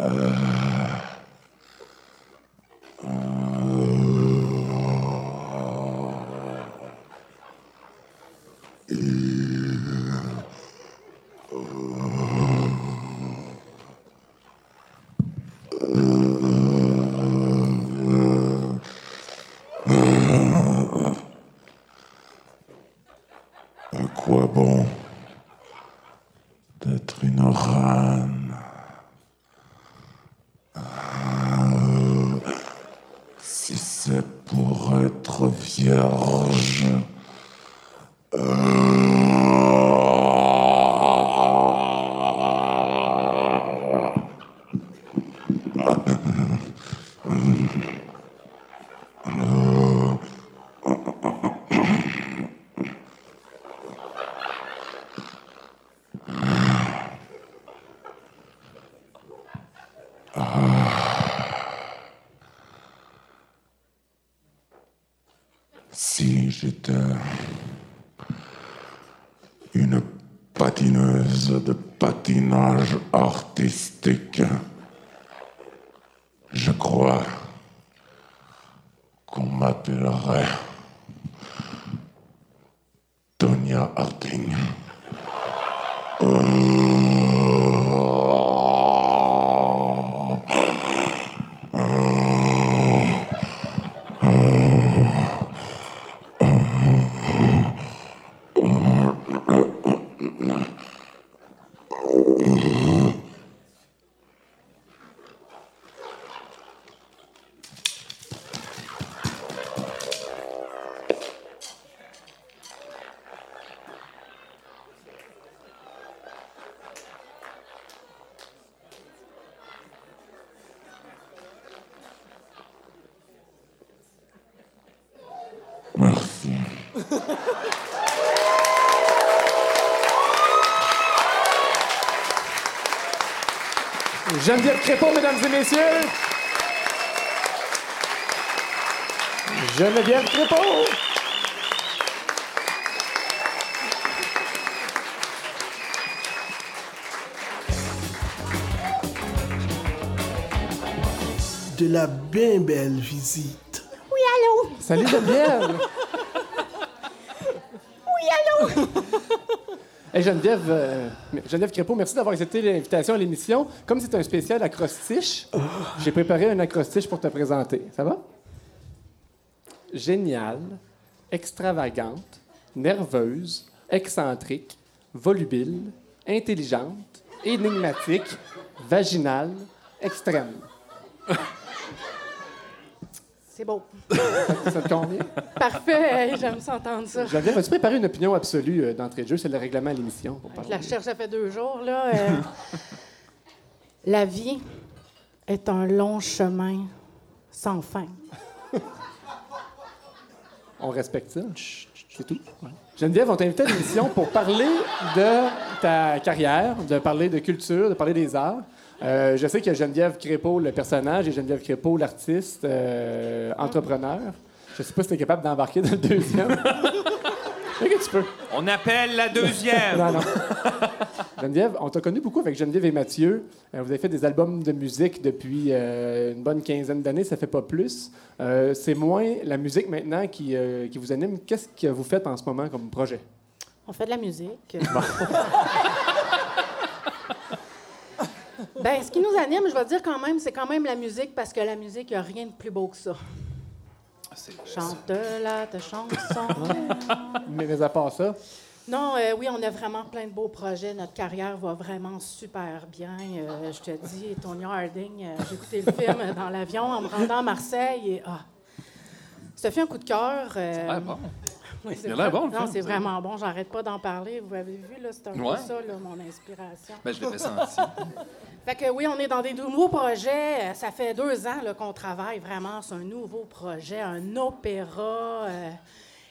À quoi bon Geneviève Crépeau, mesdames et messieurs. Geneviève Crépeau. De la bien belle visite. Salut Geneviève. Oui, allô? Hey, Geneviève, euh, Geneviève Crépeau, merci d'avoir accepté l'invitation à l'émission. Comme c'est un spécial acrostiche, j'ai préparé un acrostiche pour te présenter. Ça va? Géniale, extravagante, nerveuse, excentrique, volubile, intelligente, énigmatique, vaginale, extrême. Ça te convient? Parfait, j'aime ça entendre ça. Geneviève, as-tu préparé une opinion absolue euh, d'entrée de jeu? C'est le règlement à l'émission. pour Je parler. la cherche, ça fait deux jours, là. euh, la vie est un long chemin sans fin. On respecte ça. C'est tout. Geneviève, on t'a invité à l'émission pour parler de ta carrière, de parler de culture, de parler des arts. Euh, je sais qu'il y a Geneviève Crépeau, le personnage, et Geneviève Crépeau, l'artiste, euh, entrepreneur. Je sais pas si tu es capable d'embarquer dans le deuxième. Ok, tu peux. On appelle la deuxième. Non, non. Geneviève, on t'a connu beaucoup avec Geneviève et Mathieu. Euh, vous avez fait des albums de musique depuis euh, une bonne quinzaine d'années, ça fait pas plus. Euh, c'est moins la musique maintenant qui, euh, qui vous anime. Qu'est-ce que vous faites en ce moment comme projet? On fait de la musique. ben, ce qui nous anime, je vais dire quand même, c'est quand même la musique parce que la musique, il n'y a rien de plus beau que ça. Chante-la ta chanson. Mais, mais à part ça, Non, euh, oui, on a vraiment plein de beaux projets. Notre carrière va vraiment super bien. Euh, je te dis, Tonya Harding, euh, j'ai écouté le film dans l'avion en me rendant à Marseille et ah, ça fait un coup de cœur. euh, Ah, bon. oui, c'est Il a l'air vrai- bon, le Non, film, c'est vraiment bon. J'arrête pas d'en parler. Vous avez vu, là, c'est un Ouais. peu ça, là, mon inspiration. Ben, je l'avais senti. Fait que oui, on est dans des nouveaux projets. Ça fait deux ans qu'on travaille vraiment sur un nouveau projet, un opéra euh,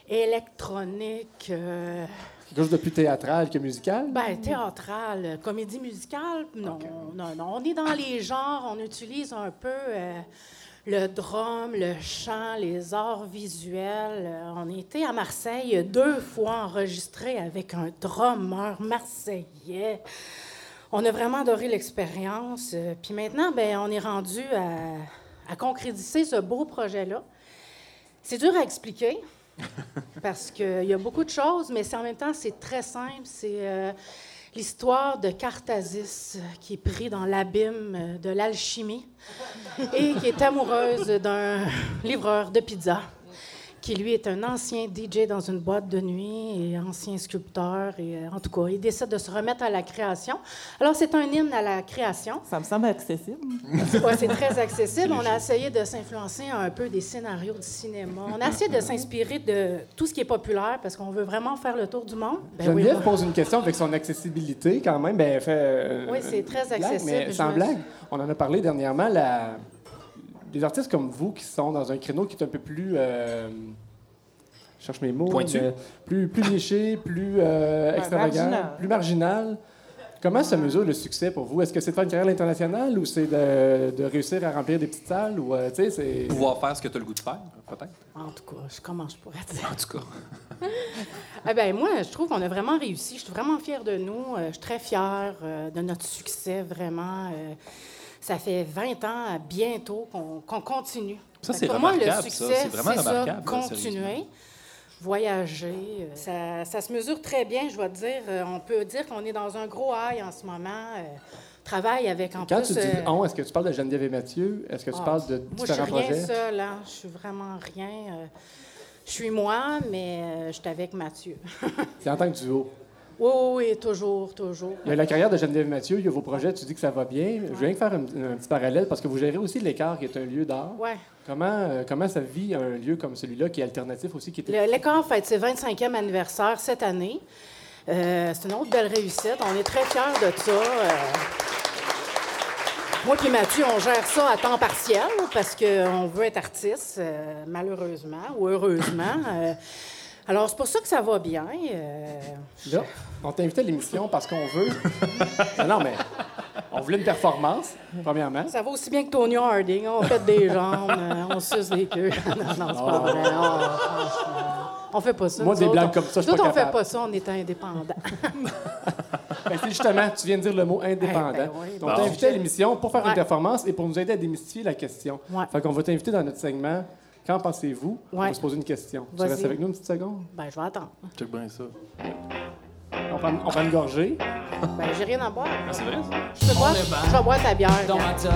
électronique. euh, quelque chose de plus théâtral que musical? ben, théâtral, comédie musicale, non, non, non. On est dans les genres, on utilise un peu euh, le drum, le chant, les arts visuels. On était à Marseille deux fois enregistré avec un drummer marseillais. On a vraiment adoré l'expérience. Euh, Puis maintenant, ben, on est rendu à, à concrétiser ce beau projet-là. C'est dur à expliquer parce qu'il y a beaucoup de choses, mais en même temps, c'est très simple. C'est euh, l'histoire de Cartasis euh, qui est pris dans l'abîme de l'alchimie et qui est amoureuse d'un livreur de pizza qui, lui, est un ancien DJ dans une boîte de nuit et ancien sculpteur. Et, euh, en tout cas, il décide de se remettre à la création. Alors, c'est un hymne à la création. Ça me semble accessible. Ouais, c'est très accessible. On a essayé de s'influencer un peu des scénarios du cinéma. On a essayé de s'inspirer de tout ce qui est populaire parce qu'on veut vraiment faire le tour du monde. Ben oui, Geneviève moi- pose une question avec son accessibilité quand même. Ben, fait, euh, Oui, c'est très blague, accessible. mais Je sans blague, on en a parlé dernièrement. La... Des artistes comme vous qui sont dans un créneau qui est un peu plus. euh, Je cherche mes mots. Pointu. mais plus, plus niché, plus euh, extravagant, marginal. plus marginal. Comment se mesure le succès pour vous? Est-ce que c'est de faire une carrière à l'international ou c'est de, de réussir à remplir des petites salles? Ou, euh, tu sais, c'est... Pouvoir faire ce que tu as le goût de faire, peut-être. En tout cas, je- comment je pourrais dire? En tout cas. Ah ben, moi, je trouve qu'on a vraiment réussi. Je suis vraiment fière de nous. Euh, je suis très fière euh, de notre succès, vraiment. Euh, ça fait 20 ans à bientôt qu'on continue. Ça, c'est Pour moi, le succès, C'est ça, continuer, voyager. euh, Ça, ça se mesure très bien, je dois te dire. Euh, On peut dire qu'on est dans un gros high en ce moment. Euh, travaille avec, en Quand plus... tu dis euh, on, est-ce que tu parles de Geneviève et Mathieu? Est-ce que tu ah, parles de Moi, je suis différents rien projets? seule, hein. Je suis vraiment rien. euh, je suis moi, mais euh, je suis avec Mathieu. C'est en tant que duo. Oui, oui, oui, toujours, toujours. A la carrière de Geneviève Mathieu, il y a vos projets, tu dis que ça va bien. Je viens de faire un, un petit parallèle parce que vous gérez aussi l'Écart, qui est un lieu d'art. Ouais. Comment, euh, comment ça vit un lieu comme celui-là, qui est alternatif aussi, qui est... Le- L'écart fête ses 25e anniversaire cette année. Euh, c'est une autre belle réussite. On est très fiers de ça. Euh, moi et Mathieu, on gère ça à temps partiel parce qu'on veut être artiste, euh, malheureusement ou heureusement. Alors, c'est pour ça que ça va bien. Euh, Là, on t'a invité à l'émission parce qu'on veut... non, mais on voulait une performance, premièrement. ça va aussi bien que Tony Harding. On fait des jambes, euh, on suce des queues. non, non, c'est pas vrai. On, franchement, on fait pas ça. Moi, des autres, blagues on- comme ça, je suis pas on fait pas ça, on est indépendants. Ben, justement, tu viens de dire le mot indépendant. Eh ben oui, on bon. t'a invité à l'émission pour faire Ouais. une performance et pour nous aider à démystifier la question. Ouais. Fait qu'on va t'inviter dans notre segment. Qu'en pensez-vous? On Ouais. va se poser une question. Tu restes avec nous une petite seconde? Ben, je vais attendre. Check bien ça. On prend, on prend une gorgée. Ben, j'ai rien à boire. Ah, c'est vrai? Je peux boire, est bien. je vais boire ta bière. Dans ma tête,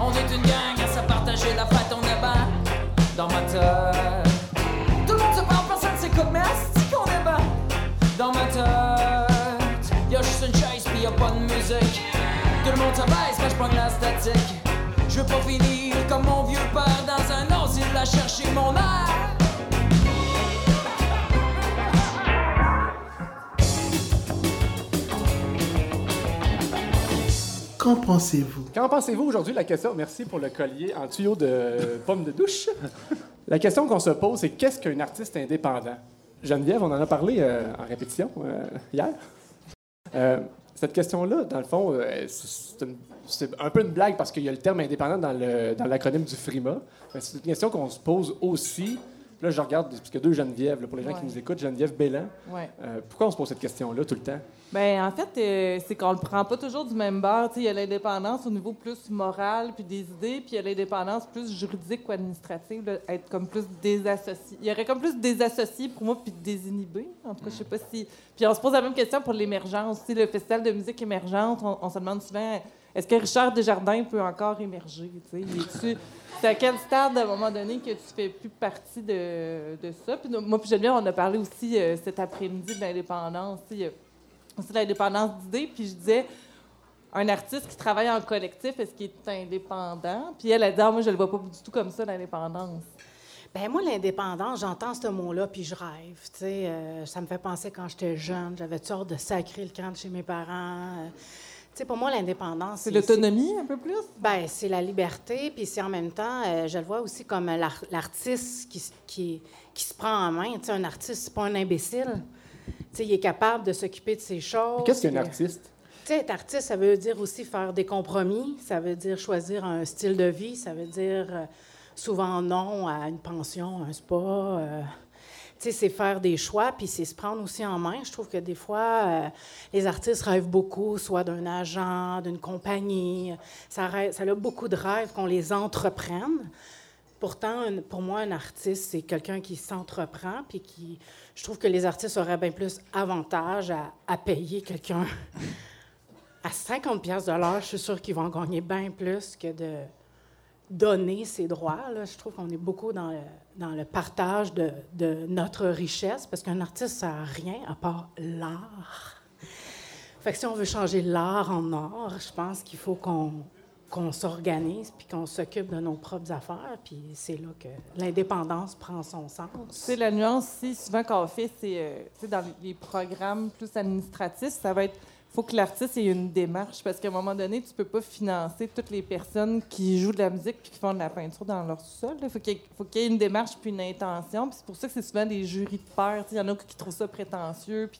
on est une gang à se partager la fête, on est bien. Dans ma tête, tout le monde se parle, personne s'écoute, mais est qu'on est bien? Dans ma tête, y'a juste une chaise pis y'a pas de musique. Tout le monde s'abaisse quand je prends la statique. Je veux pas finir comme mon vieux père à chercher mon. Qu'en pensez-vous? Qu'en pensez-vous aujourd'hui? La question, merci pour le collier en tuyau de pomme de douche. La question qu'on se pose, c'est qu'est-ce qu'un artiste indépendant? Geneviève, on en a parlé euh, en répétition euh, hier. Euh, cette question-là, dans le fond, euh, c'est une- c'est un peu une blague parce qu'il y a le terme indépendant dans le- dans l'acronyme du FRIMA. C'est une question qu'on se pose aussi. Là, je regarde, parce qu'il y a deux Geneviève, là, pour les gens Ouais. qui nous écoutent, Geneviève Bélan. Ouais. Euh, pourquoi on se pose cette question-là tout le temps? Ben en fait, euh, c'est qu'on le prend pas toujours du même bord. Il y a l'indépendance au niveau plus moral puis des idées, puis il y a l'indépendance plus juridique ou administrative, là, être comme plus désassocié. Il y aurait comme plus désassocié pour moi puis désinhibé. En tout cas, je sais pas si. Puis on se pose la même question pour l'émergence. Le festival de musique émergente, on, on se demande souvent est-ce que Richard Desjardins peut encore émerger C'est à quel stade, à un moment donné, que tu fais plus partie de, de ça? Puis moi, puis Geneviève, on a parlé aussi euh, cet après-midi de l'indépendance. A aussi l'indépendance d'idées. Puis je disais, un artiste qui travaille en collectif, est-ce qu'il est indépendant? Puis elle a dit, Ah, moi, je le vois pas du tout comme ça, l'indépendance. Ben moi, l'indépendance, j'entends ce mot-là, puis je rêve. Tu sais, euh, ça me fait penser quand j'étais jeune, j'avais sortes de sacrer le camp de chez mes parents. Euh, sais, pour moi, l'indépendance, C'est l'autonomie, un peu plus? Ben, c'est la liberté, puis c'est en même temps, euh, je le vois aussi comme l'ar- l'artiste qui, qui, qui se prend en main. Tu sais, un artiste, c'est pas un imbécile. Tu sais, il est capable de s'occuper de ses choses. Qu'est-ce qu'un puis, euh, artiste? Tu sais, être artiste, ça veut dire aussi faire des compromis, ça veut dire choisir un style de vie, ça veut dire euh, souvent non à une pension, un spa. euh, c'est faire des choix, puis c'est se prendre aussi en main. Je trouve que des fois, euh, les artistes rêvent beaucoup, soit d'un agent, d'une compagnie. Ça, rêve- ça a beaucoup de rêves qu'on les entreprenne. Pourtant, pour moi, un artiste, c'est quelqu'un qui s'entreprend, puis qui... Je trouve que les artistes auraient bien plus avantage à, payer quelqu'un à 50 pièces de l'heure, je suis sûre qu'ils vont en gagner bien plus que de donner ses droits. là. Je trouve qu'on est beaucoup dans le, dans le partage de, de notre richesse, parce qu'un artiste, ça n'a rien à part l'art. Fait que si on veut changer l'art en or, je pense qu'il faut qu'on qu'on s'organise puis qu'on s'occupe de nos propres affaires. Puis c'est là que l'indépendance prend son sens. Sais, la nuance ici, souvent qu'on fait, c'est euh, dans les programmes plus administratifs, ça va être faut que l'artiste ait une démarche parce qu'à un moment donné, tu peux pas financer toutes les personnes qui jouent de la musique puis qui font de la peinture dans leur sol. Il faut qu'il faut qu'il y ait une démarche puis une intention. Puis c'est pour ça que c'est souvent des jurys de pairs. Il y en a qui trouvent ça prétentieux.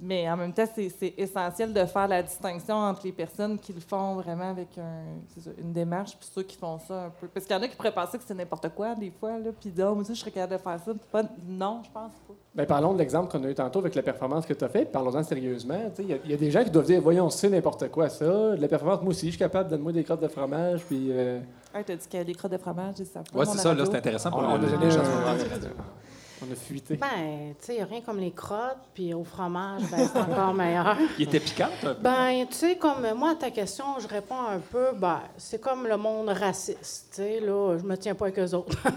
Mais en même temps, c'est essentiel de faire la distinction entre les personnes qui le font vraiment avec un- ça, une démarche, puis ceux qui font ça un peu. Parce qu'il y en a qui pourraient penser que c'est n'importe quoi, des fois, là, puis non, moi, ça, je serais capable de faire ça. Pas- non, je pense pas. Ben, parlons de l'exemple qu'on a eu tantôt avec la performance que tu as faite. Parlons-en sérieusement. Tu sais, Il y, a- il y a des gens qui doivent dire Voyons, c'est n'importe quoi ça. De la performance, moi aussi, je suis capable, donne-moi des crottes de fromage. Puis, euh, Hey, t'as dit qu'il y a des crottes de fromage, pas. Ouais, mon c'est ça, là, c'est intéressant pour on, le, les gens on a fuité. Ben, tu sais, il n'y a rien comme les crottes, puis au fromage, ben, c'est encore meilleur. Il était piquant, un peu. Ben, tu sais, comme moi, à ta question, je réponds un peu, ben, c'est comme le monde raciste, tu sais, là, je me tiens pas avec eux autres. tu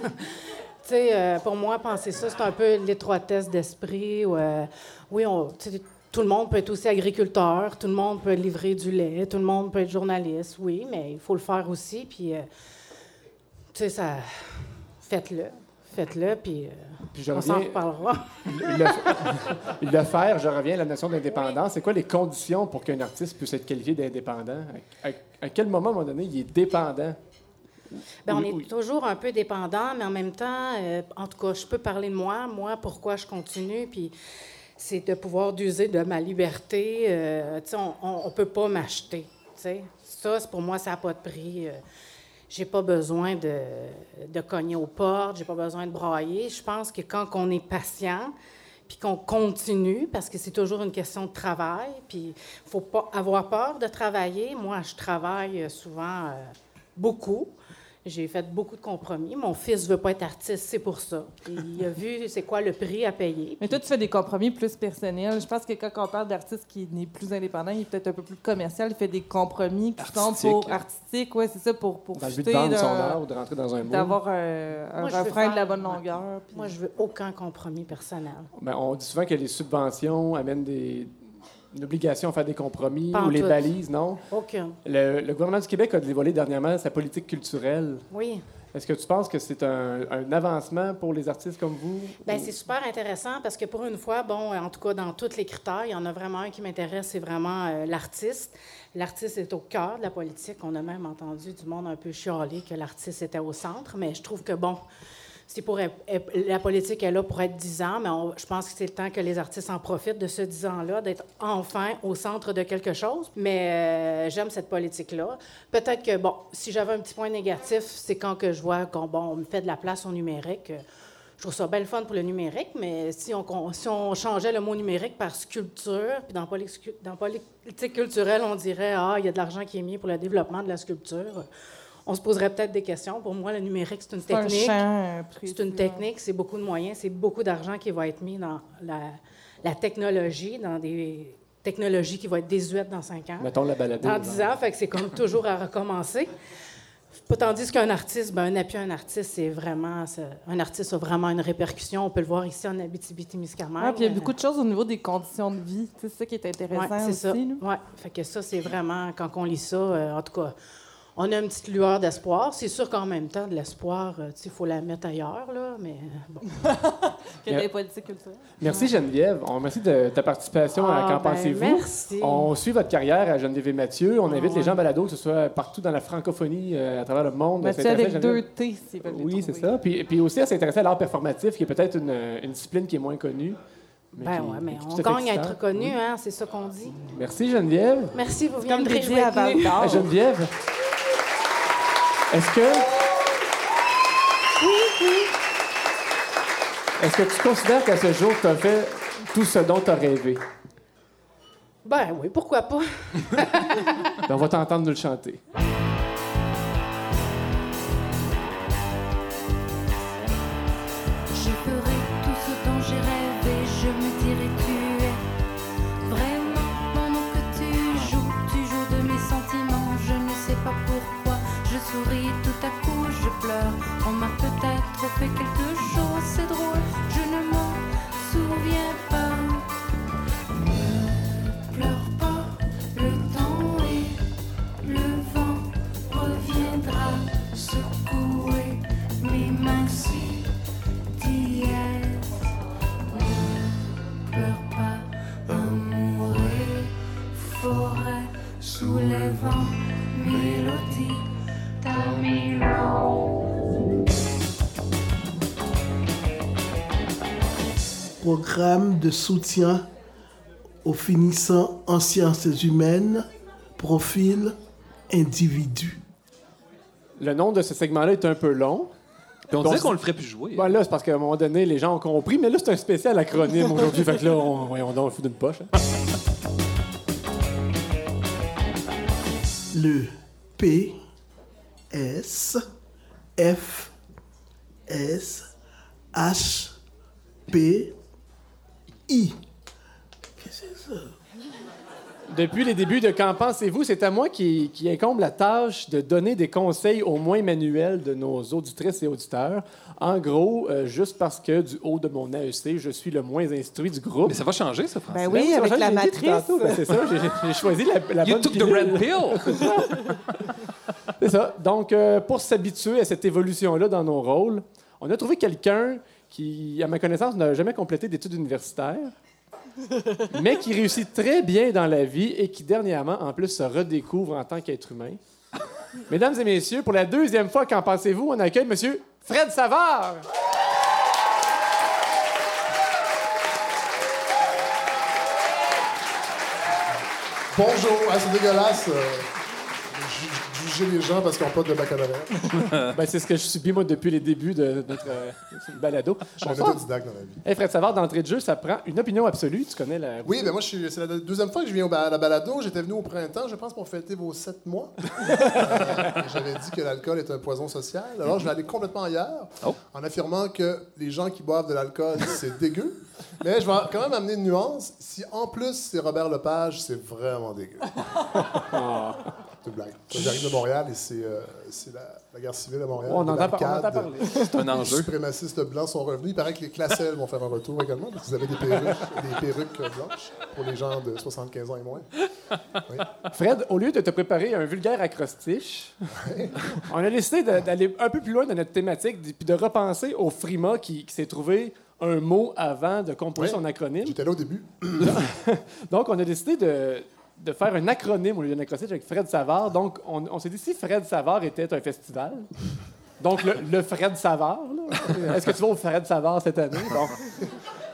sais, euh, pour moi, penser ça, c'est un peu l'étroitesse d'esprit. euh, oui, on, tu sais, tout le monde peut être aussi agriculteur, tout le monde peut livrer du lait, tout le monde peut être journaliste, oui, mais il faut le faire aussi, puis, euh, tu sais, ça... Faites-le, faites-le, puis... Puis je on s'en reparlera. le, le faire, je reviens à la notion d'indépendance. C'est quoi les conditions pour qu'un artiste puisse être qualifié d'indépendant? À, à- à quel moment, à un moment donné, il est dépendant? Ben, on est oui. toujours un peu dépendant, mais en même temps, euh, en tout cas, je peux parler de moi, moi, pourquoi je continue, puis c'est de pouvoir d'user de ma liberté. euh, tu sais, on ne peut pas m'acheter. tu sais. Ça, c'est- pour moi, ça n'a pas de prix. euh, j'ai pas besoin de, de cogner aux portes, j'ai pas besoin de brailler. Je pense que quand on est patient, puis qu'on continue, parce que c'est toujours une question de travail, puis faut pas avoir peur de travailler. Moi, je travaille souvent euh, beaucoup. J'ai fait beaucoup de compromis. Mon fils veut pas être artiste, c'est pour ça. Il a vu c'est quoi le prix à payer. Mais toi, tu fais des compromis plus personnels. Je pense que quand on parle d'artiste qui n'est plus indépendant, il est peut-être un peu plus commercial. Il fait des compromis qui sont Artistique. pour artistique. Oui, c'est ça, pour, pour Dans le but de fitter vendre son art ou de rentrer dans un moule? D'avoir un Moi, refrain de la bonne longueur. puis- Moi, je veux aucun compromis personnel. Ben, on dit souvent que les subventions amènent des, une obligation à faire des compromis Pas ou les tout. balises, non? Aucun. Le, le gouvernement du Québec a dévoilé dernièrement sa politique culturelle. Oui. Est-ce que tu penses que c'est un, un avancement pour les artistes comme vous? Bien, Ou- c'est super intéressant parce que pour une fois, bon, en tout cas, dans tous les critères, il y en a vraiment un qui m'intéresse, c'est vraiment euh, l'artiste. L'artiste est au cœur de la politique. On a même entendu du monde un peu chialer que l'artiste était au centre, mais je trouve que, bon, être- être- la politique est là pour être 10 ans, mais je pense que c'est le temps que les artistes en profitent de ce 10 ans-là, d'être enfin au centre de quelque chose. Mais euh, j'aime cette politique-là. Peut-être que, bon, si j'avais un petit point négatif, c'est quand je vois qu'on me fait de la place au numérique. euh, je trouve ça belle fun pour le numérique, mais si on, con- si on changeait le mot numérique par sculpture, puis dans, politique- dans politique culturelle, on dirait Ah, il y a de l'argent qui est mis pour le développement de la sculpture. On se poserait peut-être des questions. Pour moi, le numérique, c'est une un technique. C'est une technique, c'est beaucoup de moyens, c'est beaucoup d'argent qui va être mis dans la, la technologie, dans des technologies qui vont être désuètes dans cinq ans. Mettons la balade. Dans 10 ans, fait que c'est comme toujours à recommencer. Pas tandis qu'un artiste, ben, un appui à un artiste, c'est vraiment. Un artiste a vraiment une répercussion. On peut le voir ici en Abitibi-Témiscamingue. Ah, puis il y a beaucoup de choses au niveau des conditions de vie. C'est ça qui est intéressant Ouais, c'est aussi. ça. là. Ouais. Fait que ça, c'est vraiment, quand on lit ça, euh, en tout cas, on a une petite lueur d'espoir. C'est sûr qu'en même temps, de l'espoir, euh, tu sais, il faut la mettre ailleurs, là, mais euh, bon. A des politiques culturelles. Merci Geneviève. On remercie de ta participation à Ah, Qu'en ben, pensez-vous? merci. On suit votre carrière à Geneviève et Mathieu. On invite Ah, les gens balado, que ce soit partout dans la francophonie, euh, à travers le monde. Mathieu avec à deux Geneviève. T, s'ils veulent les Oui, c'est ça. Puis, puis aussi à s'intéresser à l'art performatif, qui est peut-être une, une discipline qui est moins connue. mais Ben qui- ouais, mais on à gagne à être Oui. hein, c'est ça qu'on dit. Merci Geneviève. Merci, vous à avec nous. Val-d'Or. Ah, Geneviève, est-ce que... Est-ce que tu considères qu'à ce jour, tu as fait tout ce dont tu as rêvé? Ben oui, pourquoi pas? Ben, on va t'entendre nous le chanter. Peut-être Programme de soutien au finissant en sciences humaines, profil individu. Le nom de ce segment-là est un peu long. Puis on disait qu'on le ferait plus jouer. Bon, là, c'est parce qu'à un moment donné, les gens ont compris, mais là, c'est un spécial acronyme aujourd'hui. fait que là, on, on fout d'une poche. hein. Le P, S, F, S, H, P, I. Qu'est-ce que c'est ça? Depuis les débuts de Qu'en pensez-vous, c'est à moi qui, qui incombe la tâche de donner des conseils au moins manuels de nos auditrices et auditeurs. En gros, euh, juste parce que du haut de mon AEC, je suis le moins instruit du groupe. Mais ça va changer, ça, François. Ben oui, ça avec la matrice. ben c'est ça, j'ai choisi la, la You bonne took the red pill. C'est ça. Donc, euh, pour s'habituer à cette évolution-là dans nos rôles, on a trouvé quelqu'un qui, à ma connaissance, n'a jamais complété d'études universitaires, mais qui réussit très bien dans la vie et qui, dernièrement, en plus, se redécouvre en tant qu'être humain. Mesdames et messieurs, pour la deuxième fois, qu'en pensez-vous, on accueille M. Fred Savard. Bonjour, ah, c'est dégueulasse. Ju- juger les gens parce qu'ils n'ont pas de baccalauréat. Ben, c'est ce que je subis, moi, depuis les débuts de notre euh, balado. Je suis un autodidacte dans la vie. Hey, Fred Savard, d'entrée de jeu, ça prend une opinion absolue. Tu connais la... Oui, ben moi, c'est la deuxième fois que je viens à la balado. J'étais venu au printemps, je pense, pour fêter vos sept mois. Euh, J'avais dit que l'alcool est un poison social. Alors, je vais aller complètement ailleurs Oh. en affirmant que les gens qui boivent de l'alcool, c'est dégueu. Mais je vais quand même amener une nuance. Si en plus c'est Robert Lepage, c'est vraiment dégueu. C'est une blague. J'arrive de Montréal et c'est euh, la, la guerre civile à Montréal. On, en des entend, par- on entend barricades. parler. C'est un Les enjeu. suprémacistes blancs sont revenus. Il paraît que les classels vont faire un retour également, parce que vous avez des perruques, des perruques blanches pour les gens de 75 ans et moins. Fred, au lieu de te préparer un vulgaire acrostiche, on a décidé d'aller un peu plus loin dans notre thématique puis de repenser au Frima qui, qui s'est trouvé un mot avant de composer Ouais. son acronyme. J'étais là au début. Donc, on a décidé de, de faire un acronyme au lieu d'un acrostiche avec Fred Savard. Donc, on, on s'est dit si Fred Savard était un festival, donc le, le Fred Savard, là, est-ce que tu vas au Fred Savard cette année? Bon,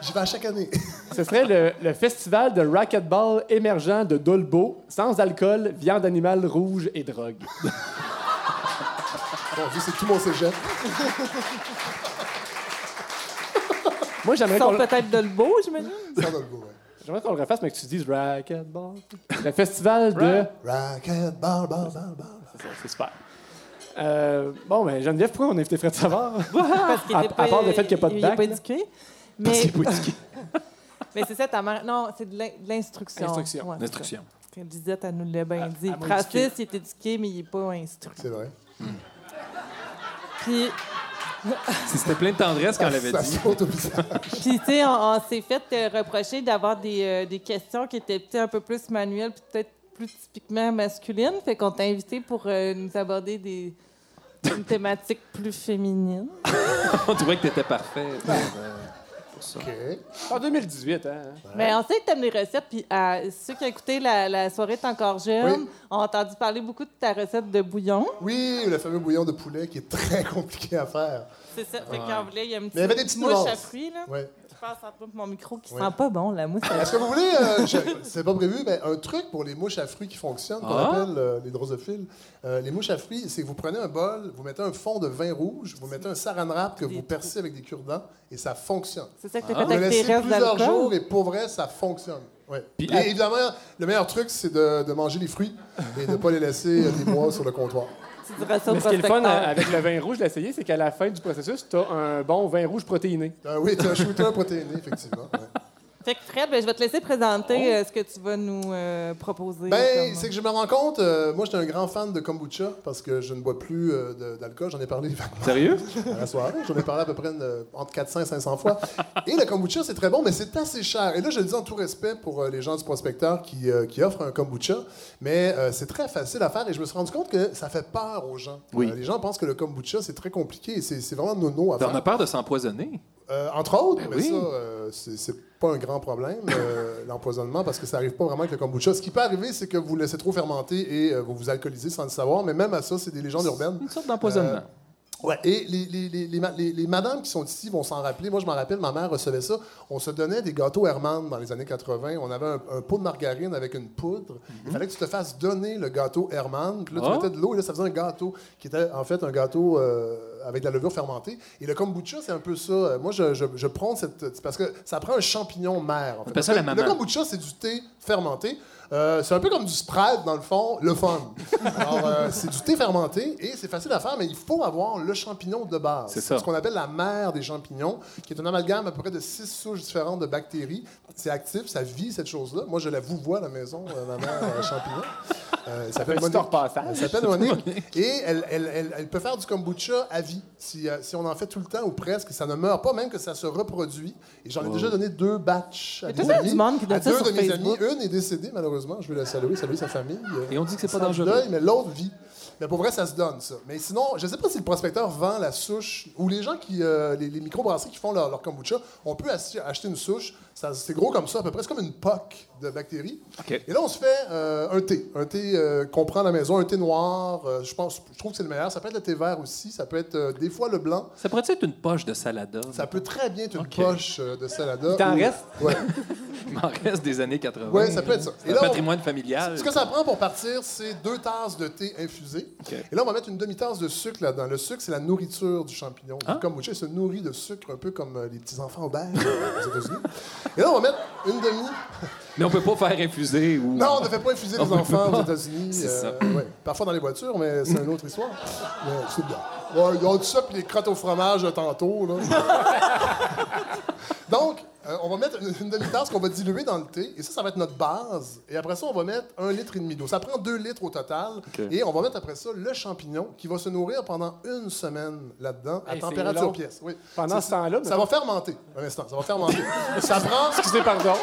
J'y vais à chaque année. ce serait le, le festival de racquetball émergent de Dolbeau, sans alcool, viande animale rouge et drogue. Bon, c'est tout mon cégep. Moi, sont qu'on peut-être beau, j'imagine. Le goût, ouais. J'aimerais qu'on le refasse, mais que tu dises racquetball. Le festival de. Racket, ball, ball, ball. C'est ça, c'est super. Euh, bon, ben Geneviève, pourquoi on a invité Fred Savard? Parce qu'il À- était à part le fait qu'il y a pas de il- bac, là. pas éduqué. Mais, C'est pas éduqué. mais c'est ça, ta mère. Non, c'est de l'in- de l'instruction. Instruction. Ouais, c'est L'instruction. ça. Lisette, elle nous l'a bien dit. elle m'a Francis, il est éduqué, mais il n'est pas instruit. C'est vrai. Puis, C'était plein de tendresse quand on l'avait dit. saute au visage. puis tu sais, on, on s'est fait euh, reprocher d'avoir des, euh, des questions qui étaient peut-être un peu plus manuelles, puis peut-être plus typiquement masculines. Fait qu'on t'a invité pour euh, nous aborder des, une thématique plus féminine. On trouvait que t'étais parfait. Pour, pour ça. OK. En 2018, hein? Mais on sait que t'aimes les recettes, puis euh, ceux qui ont écouté la, la soirée T'es encore jeune Oui. ont entendu parler beaucoup de ta recette de bouillon. Oui, le fameux bouillon de poulet qui est très compliqué à faire. C'est ça. Fait qu'on voulait, il y a une Mais il y avait des petite petites nuances. à fruits, là. Ouais. Je passe entre moi et mon micro qui sent pas bon, la mousse. à- Est-ce que vous voulez, euh, je- c'est pas prévu, mais un truc pour les mouches à fruits qui fonctionnent, qu'on Ah. appelle euh, les drosophiles. Euh, les mouches à fruits, c'est que vous prenez un bol, vous mettez un fond de vin rouge, vous mettez un saran wrap que vous percez avec des cure-dents et ça fonctionne. C'est ça que t'as Ah. Vous fait le avec tes laissez restes plusieurs jours d'alcool? et pour vrai, ça fonctionne. Ouais. Puis et évidemment, le meilleur truc, c'est de, de manger les fruits et de ne pas les laisser euh, des mois sur le comptoir. Tu diras ça au Mais ce qui est le fun prospecteur. avec le vin rouge d'essayer, c'est qu'à la fin du processus, tu as un bon vin rouge protéiné. Euh, oui, tu as un shooter protéiné, effectivement. ouais. Fait que Fred, ben, je vais te laisser présenter euh, ce que tu vas nous euh, proposer. Ben, c'est que je me rends compte, euh, moi, j'étais un grand fan de kombucha parce que je ne bois plus euh, d'alcool. J'en ai parlé vaguement Sérieux? à la soirée. J'en ai parlé à peu près une- entre 400 et 500 fois. Et le kombucha, c'est très bon, mais c'est assez cher. Et là, je le dis en tout respect pour euh, les gens du prospecteur qui, euh, qui offrent un kombucha, mais euh, c'est très facile à faire et je me suis rendu compte que ça fait peur aux gens. Oui. Euh, les gens pensent que le kombucha, c'est très compliqué et c'est vraiment nono à T'en faire. as peur de s'empoisonner? Euh, entre autres, mais oui. ça, euh, c'est pas un grand problème, euh, l'empoisonnement, parce que ça arrive pas vraiment avec le kombucha. Ce qui peut arriver, c'est que vous laissez trop fermenter et vous vous alcoolisez sans le savoir, mais même à ça, c'est des légendes urbaines. Une sorte d'empoisonnement. Ouais, et les, les, les, les, ma- les- les madames qui sont ici vont s'en rappeler. Moi, je m'en rappelle, ma mère recevait ça. On se donnait des gâteaux Hermann dans les années 80. On avait un, un pot de margarine avec une poudre. Il fallait que tu te fasses donner le gâteau Hermann. Puis là, tu Ah. mettais de l'eau et là, ça faisait un gâteau qui était en fait un gâteau euh, avec de la levure fermentée. Et le kombucha, c'est un peu ça. Euh, Moi, je, je, je prends cette. Parce que ça prend un champignon mère. En fait. appelle Parce ça que la maman. Le kombucha, c'est du thé fermenté. Euh, c'est un peu comme du Sprite, dans le fond, le fun. Alors, euh, c'est du thé fermenté et c'est facile à faire, mais il faut avoir le champignon de base. C'est ça. Ce qu'on appelle la mère des champignons, qui est un amalgame à peu près de six souches différentes de bactéries. C'est actif, ça vit, cette chose-là. Moi, je la vous vois à la maison, euh, ma mère euh, champignon. Euh, elle s'appelle Monique. Elle s'appelle Monique. Et elle, elle- elle- elle peut faire du kombucha à vie. Si, euh, si on en fait tout le temps ou presque, ça ne meurt pas, même que ça se reproduit. Et j'en ai déjà donné deux batchs à Mais des toi, il y a amis. du monde qui à ça deux sur de mes Facebook. amis. Une est décédée, malheureusement. Je veux la saluer, saluer sa famille. Et on dit que c'est pas dangereux. deuil, mais l'autre vit. Mais pour vrai, ça se donne, ça. Mais sinon, je ne sais pas si le prospecteur vend la souche ou les gens qui, euh, les, les microbrasseries qui font leur, leur kombucha, on peut ach- acheter une souche. C'est gros comme ça, à peu près. C'est comme une poque de bactéries. Et là, on se fait euh, un thé. Un thé euh, qu'on prend à la maison, un thé noir. euh, je pense, je trouve que c'est le meilleur. Ça peut être le thé vert aussi. Ça peut être euh, des fois le blanc. Ça pourrait être une poche de salada. Ça peut très bien être une poche de salada. T'en ou- reste? Ouais. Il m'en reste des années 80. Ouais, ça peut être ça. Et là, on- patrimoine familial. Ce que ça prend pour partir, c'est deux tasses de thé infusé. Et là, on va mettre une demi-tasse de sucre là-dedans. Le sucre, c'est la nourriture du champignon. Du kombucha, il se nourrit de sucre, un peu comme les petits-enfants au beurre euh, aux États-Unis. Et là, on va mettre une demi... Mais on peut pas faire infuser ou. Non, on ne fait pas infuser On les enfants aux États-Unis. C'est ça. ouais. Parfois dans les voitures, mais c'est une autre histoire. Mais c'est bien. Ils ont tout ça, puis les crottes au fromage euh, tantôt. Là. Donc, euh, on va mettre une, une demi-tasse qu'on va diluer dans le thé, et ça, ça va être notre base. Et après ça, on va mettre un litre et demi d'eau. Ça prend deux litres au total. Et on va mettre après ça le champignon qui va se nourrir pendant une semaine là-dedans, à Hey, température pièce. Oui. Pendant ce temps-là, Ça va fermenter. Un instant, ça va fermenter. ça prend Excusez, pardon.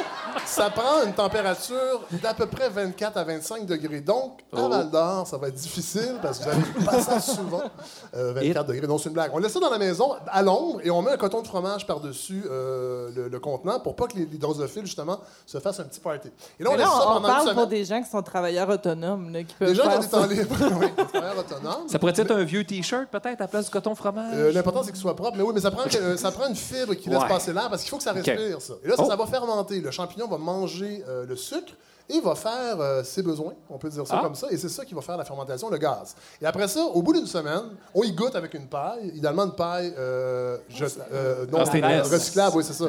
ça prend une température d'à peu près 24 à 25 degrés. Donc, à Oh. Val d'Or, ça va être difficile parce que vous allez pas ça souvent. Euh, 24 degrés, non, c'est une blague. On laisse ça dans la maison, à l'ombre, et on met un coton de fromage par-dessus euh, le, le contenant pour pas que les, les drosophiles, justement, se fassent un petit party. Et là, on laisse là, ça on, on pendant une parle pour des gens qui sont travailleurs autonomes, là, qui peuvent Des gens qui ont faire des ça. temps libres, oui, des travailleurs autonomes. Ça pourrait être un vieux T-shirt, peut-être, à la place du coton fromage? Euh, L'important, c'est qu'il soit propre. Mais oui, mais ça prend, euh, ça prend une fibre qui laisse Ouais. passer l'air parce qu'il faut que ça respire, ça. Et là, ça, Oh. ça va fermenter. Le champignon va manger euh, le sucre et va faire euh, ses besoins, on peut dire ça Ah. comme ça. Et c'est ça qui va faire la fermentation, le gaz. Et après ça, au bout d'une semaine, on y goûte avec une paille, idéalement une paille euh, je- euh, non recyclable, oui, c'est ça.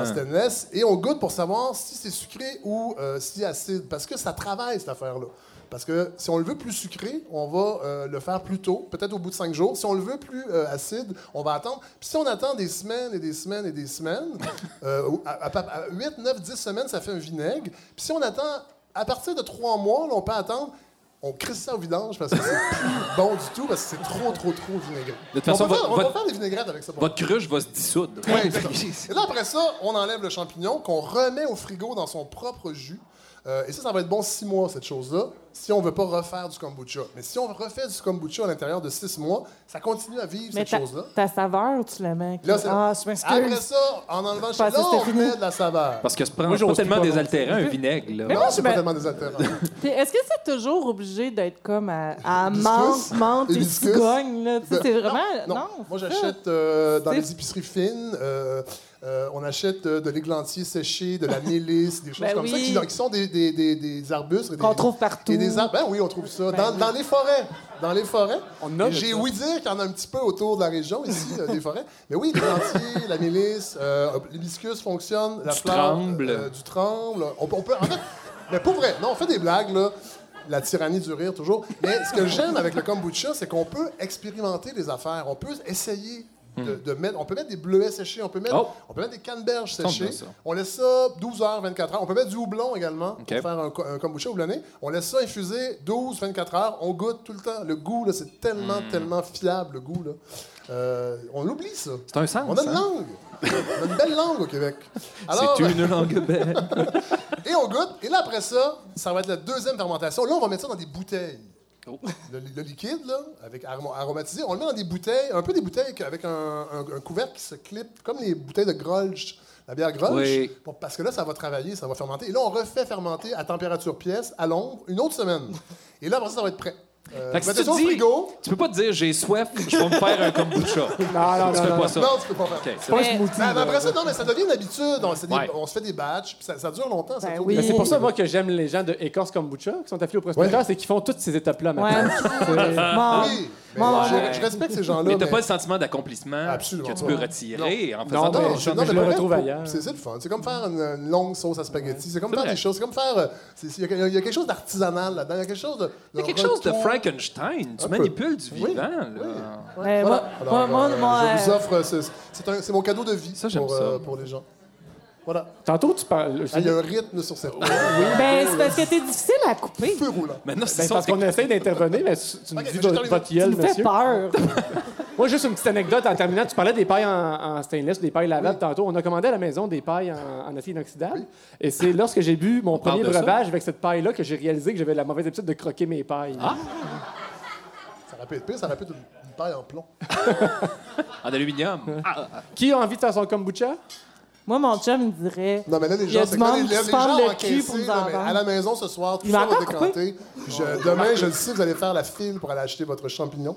En stainless. Et on goûte pour savoir si c'est sucré ou euh, si acide. Parce que ça travaille, cette affaire-là. Parce que si on le veut plus sucré, on va euh, le faire plus tôt, peut-être au bout de cinq jours. Si on le veut plus euh, acide, on va attendre. Puis si on attend des semaines et des semaines et des semaines, euh, à, à, à 8, 9, 10 semaines, ça fait un vinaigre. Puis si on attend à partir de trois mois, là, on peut attendre. On crisse ça au vidange parce que c'est plus bon du tout, parce que c'est trop, trop, trop vinaigré. De toute façon, on peut, faire, votre- on peut votre- faire des vinaigrettes avec ça. Votre cruche va se dissoudre. Ouais. Et là, après ça, on enlève le champignon qu'on remet au frigo dans son propre jus. Euh, et ça, ça va être bon six mois, cette chose-là, si on veut pas refaire du kombucha. Mais si on refait du kombucha à l'intérieur de six mois, ça continue à vivre, Mais cette ta, chose-là. ta saveur, tu la mets. Là, c'est- ah, je Après m'excuse. ça, en enlevant champignon, que on met de la saveur. Parce que prend Moi, pas tellement désaltérant, un vinaigre. Là. Mais non, moi, c'est pas me- tellement désaltérant. Est-ce que c'est toujours obligé d'être comme à, à menthe, menthe et cigogne? Là? C'est vraiment... Non, Non, moi c'est j'achète euh, dans C'est- les épiceries fines. Euh, on achète euh, de l'églantier séché, de la mélisse, des choses Ben comme ça, qui, qui sont des, des, des, des arbustes. et des- Qu'on trouve partout. Et des arbres. Ben oui, on trouve ça. dans, oui. dans les forêts. Dans les forêts. On J'ai ouï dire qu'il y en a un petit peu autour de la région, ici, euh, des forêts. Mais oui, l'églantier, la mélisse, euh, l'hibiscus fonctionne, la Du fleur. tremble. euh, du tremble. On, peut- on peut. En fait, mais pour vrai, non, on fait des blagues, là. La tyrannie du rire, toujours. Mais ce que j'aime avec le kombucha, c'est qu'on peut expérimenter les affaires. On peut essayer de, de mettre. On peut mettre des bleuets séchés, on peut mettre, Hmm. Oh. on peut mettre des canneberges séchées. On laisse ça 12 heures, 24 heures. On peut mettre du houblon également pour faire un, un kombucha houblonné. On laisse ça infuser 12, 24 heures. On goûte tout le temps. Le goût, là, c'est tellement, Hmm. tellement fiable, le goût. Là. Euh, on oublie ça. C'est un sens. On a une hein? langue. On a une belle langue au Québec. C'est une langue belle. et on goûte. Et là, après ça, ça va être la deuxième fermentation. Là, on va mettre ça dans des bouteilles. Oh. Le, le liquide, là, avec arom- aromatisé, on le met dans des bouteilles, un peu des bouteilles avec un, un- un couvercle qui se clip, comme les bouteilles de Grolsch, la bière Grolsch. Oui. Bon, parce que là, ça va travailler, ça va fermenter. Et là, on refait fermenter à température pièce, à l'ombre, une autre semaine. Et là, après ça, ça va être prêt. Euh, Fait que si mettez tu dis- frigo. Tu peux pas te dire j'ai soif, je vais me faire un kombucha. Non, non, tu non, fais non. pas ça. Non, tu peux pas faire. OK, c'est Pas un smoothie. Mais, après ça, non, mais ça devient une habitude. On, des- Ouais. on se fait des batchs, puis ça, ça dure longtemps. Ben oui. c'est pour ça, moi, que j'aime les gens de Écorce Kombucha, qui sont affiliés au prospecteur, Ouais. c'est qu'ils font toutes ces étapes-là Ouais. maintenant. C'est- Bon. Oui, Bon. je, je respecte ces gens-là. Mais t'as pas le sentiment d'accomplissement que tu peux retirer en faisant Non, mais kombucha. je- je le pour retrouve ailleurs. C'est c'est le fun. C'est comme faire une, une longue sauce à spaghetti. C'est comme faire vrai. des choses. C'est comme faire. euh, Il y, a- il y a quelque chose d'artisanal là-dedans. Il y a quelque chose de. Il y a quelque chose de. Frankenstein. Tu Un peu. manipules du Oui. vivant. là. Mais Voilà. moi, Alors, moi, moi, euh, moi, je vous offre. c'est- mon cadeau de vie Ça, pour, ça. euh, pour les gens. Voilà. Tantôt, tu parles. Il y a un rythme sur cette. ben, c'est parce que t'es difficile à couper. Feu roulant. Maintenant, c'est Ben, parce qu'on essaie d'intervenir, mais tu, tu nous Ok, dis votre, Tu gueule, me fais monsieur. peur. Moi, juste une petite anecdote en terminant. Tu parlais des pailles en, en stainless, des pailles lavables tantôt. On a commandé à la maison des pailles en, en acier inoxydable. Et c'est lorsque j'ai bu mon premier breuvage avec cette paille-là que j'ai réalisé que j'avais la mauvaise habitude de croquer mes pailles. Ah! Ça aurait pu être pire, ça aurait pu être une, une paille en plomb. En aluminium. Qui a envie de faire son kombucha? Moi, mon chum, il me dirait. Non, mais là, les Il y a gens, du c'est quoi? Les, monde les, qui les se gens le cul pour mais vendre. à la maison ce soir, tout Il ça m'a va décanter. Je- demain, je le sais, vous allez faire la file pour aller acheter votre champignon.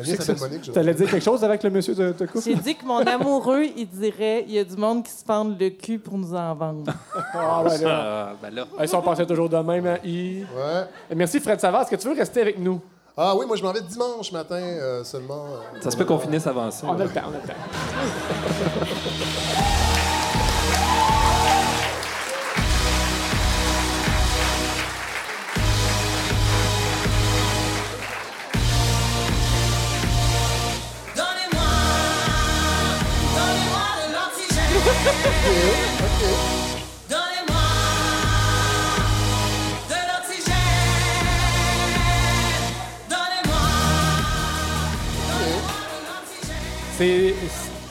Tu allais dire quelque chose avec le monsieur de, de couple? J'ai dit que mon amoureux, il dirait il y a du monde qui se pend le cul pour nous en vendre. Ah, là. Ben là. Ils sont passés toujours de même. hein, I. Ouais. Merci, Fred Savard. Est-ce que tu veux rester avec nous? Ah oui, moi, je m'en vais dimanche matin euh, seulement. euh, Ça se peut qu'on finisse avant ça. On a le temps, on a le temps. l'oxygène. C'est.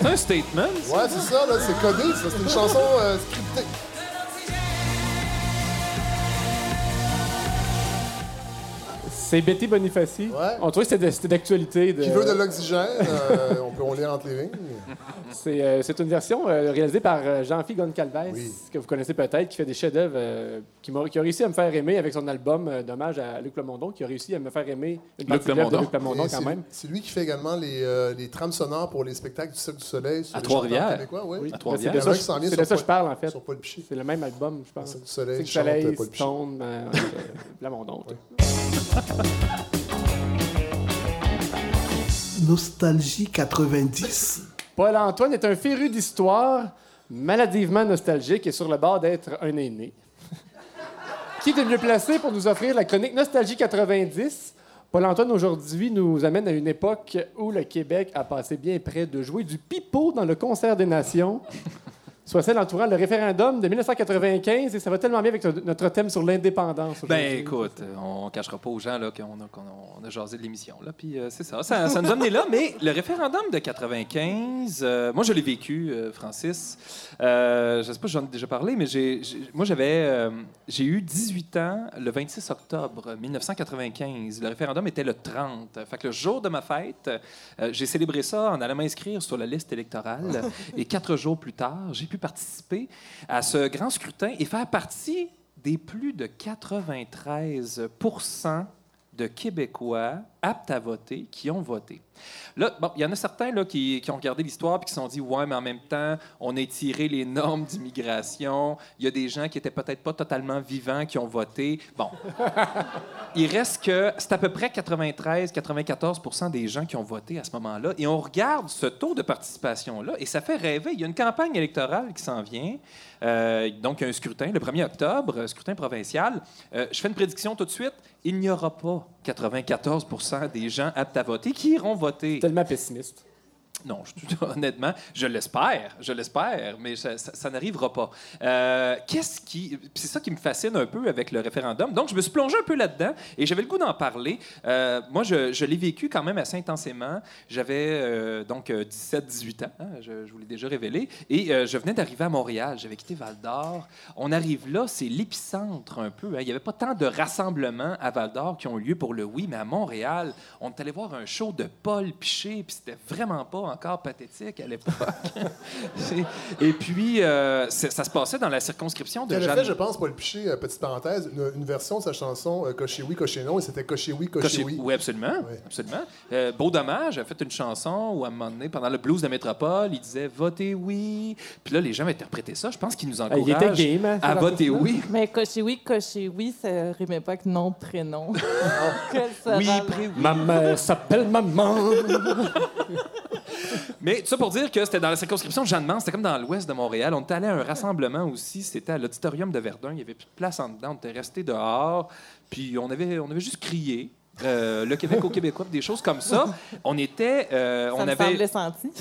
Un statement. Ouais, c'est ça, là, c'est codé. C'est une chanson euh, scriptée. C'est Betty Bonifaci. Ouais. On trouvait que c'était d'actualité. De... Qui veut de l'oxygène, euh, on peut on lire entre les lignes. C'est euh, c'est une version euh, réalisée par euh, Jean-Philippe Goncalves, Oui. que vous connaissez peut-être, qui fait des chefs-d'œuvre, euh, qui, a réussi à me faire aimer avec son album euh, d'hommage à Luc Lemondon, qui a réussi à me faire aimer une Luc partie de. Luc Lemondon Et quand c'est- même. C'est lui qui fait également les, euh, les trames sonores pour les spectacles du Cirque du Soleil. sur À les Trois-Rivières. oui. C'est de ça, que je parle, en fait. C'est le même album, je pense. Cirque du Soleil, Soleil. Stone, Lamondon. Nostalgie 90. Paul-Antoine est un féru d'histoire, maladivement nostalgique et sur le bord d'être un aîné. Qui est mieux placé pour nous offrir la chronique Nostalgie 90? Paul-Antoine, aujourd'hui, nous amène à une époque où le Québec a passé bien près de jouer du pipeau dans le concert des nations, soit celle entourant le référendum de 1995, et ça va tellement bien avec notre thème sur l'indépendance. Ben écoute, euh, on cachera pas aux gens là, qu'on a, qu'on a, jasé de l'émission. Là, puis euh, c'est ça, ça, ça nous a amené là. Mais le référendum de 95, euh, moi je l'ai vécu, euh, Francis. Je sais pas si j'en ai déjà parlé, mais j'ai, j'ai- moi j'avais, j'ai eu 18 ans le 26 octobre 1995. Le référendum était le 30. Fait que le jour de ma fête, j'ai célébré ça en allant m'inscrire sur la liste électorale. et quatre jours plus tard, j'ai pu participer à ce grand scrutin et faire partie des plus de 93% de Québécois aptes à voter qui ont voté. Là, bon, il y en a certains là, qui, qui ont regardé l'histoire et qui se sont dit Ouais, mais en même temps, on a étiré les normes d'immigration. Il y a des gens qui étaient peut-être pas totalement vivants qui ont voté. Bon. il reste que c'est à peu près 93-94% des gens qui ont voté à ce moment-là. Et on regarde ce taux de participation-là et ça fait rêver. Il y a une campagne électorale qui s'en vient. Euh, donc, un scrutin le 1er octobre, scrutin provincial. Euh, je fais une prédiction tout de suite. Il n'y aura pas 94 des gens aptes à voter qui iront voter? Tellement pessimiste. Non, je- honnêtement, je l'espère, je l'espère, mais ça, n'arrivera pas. Euh, Qu'est-ce qui, c'est ça qui me fascine un peu avec le référendum. Donc, je me suis plongé un peu là-dedans et j'avais le goût d'en parler. Euh, moi, je, l'ai vécu quand même assez intensément. J'avais euh, donc 17-18 ans, hein, je, je vous l'ai déjà révélé, et je venais d'arriver à Montréal. J'avais quitté Val d'Or. On arrive là, c'est l'épicentre un peu. hein. Il n'y avait pas tant de rassemblements à Val d'Or qui ont eu lieu pour le oui, mais à Montréal, on est allé voir un show de Paul Piché, puis c'était vraiment pas encore pathétique à l'époque. Et puis, euh, ça se passait dans la circonscription de Jeanne. fait, je pense, Paul Piché, euh, petite parenthèse, une, une version de sa chanson euh, Cocher oui, cocher non, et c'était Cocher oui, cocher Cocher- oui. Oui, absolument. absolument. Euh, Beau Dommage a fait une chanson où, à un moment donné, pendant le blues de Métropole, il disait Votez oui. Puis là, les gens interprétaient ça. Je pense qu'ils nous il encouragent était game, hein, à voter oui. Mais cocher oui, cocher oui, ça rimait pas avec nom, prénom. Oui, le- oui. Ma mère s'appelle maman. Mais tout ça pour dire que c'était dans la circonscription de Jeanne-Mance, c'était comme dans l'ouest de Montréal. On était allé à un rassemblement aussi, c'était à l'auditorium de Verdun. Il n'y avait plus de place en dedans, on était resté dehors, puis on avait, on avait juste crié. euh, le Québec aux Québécois, des choses comme ça. On était, euh, Ça on me avait, senti.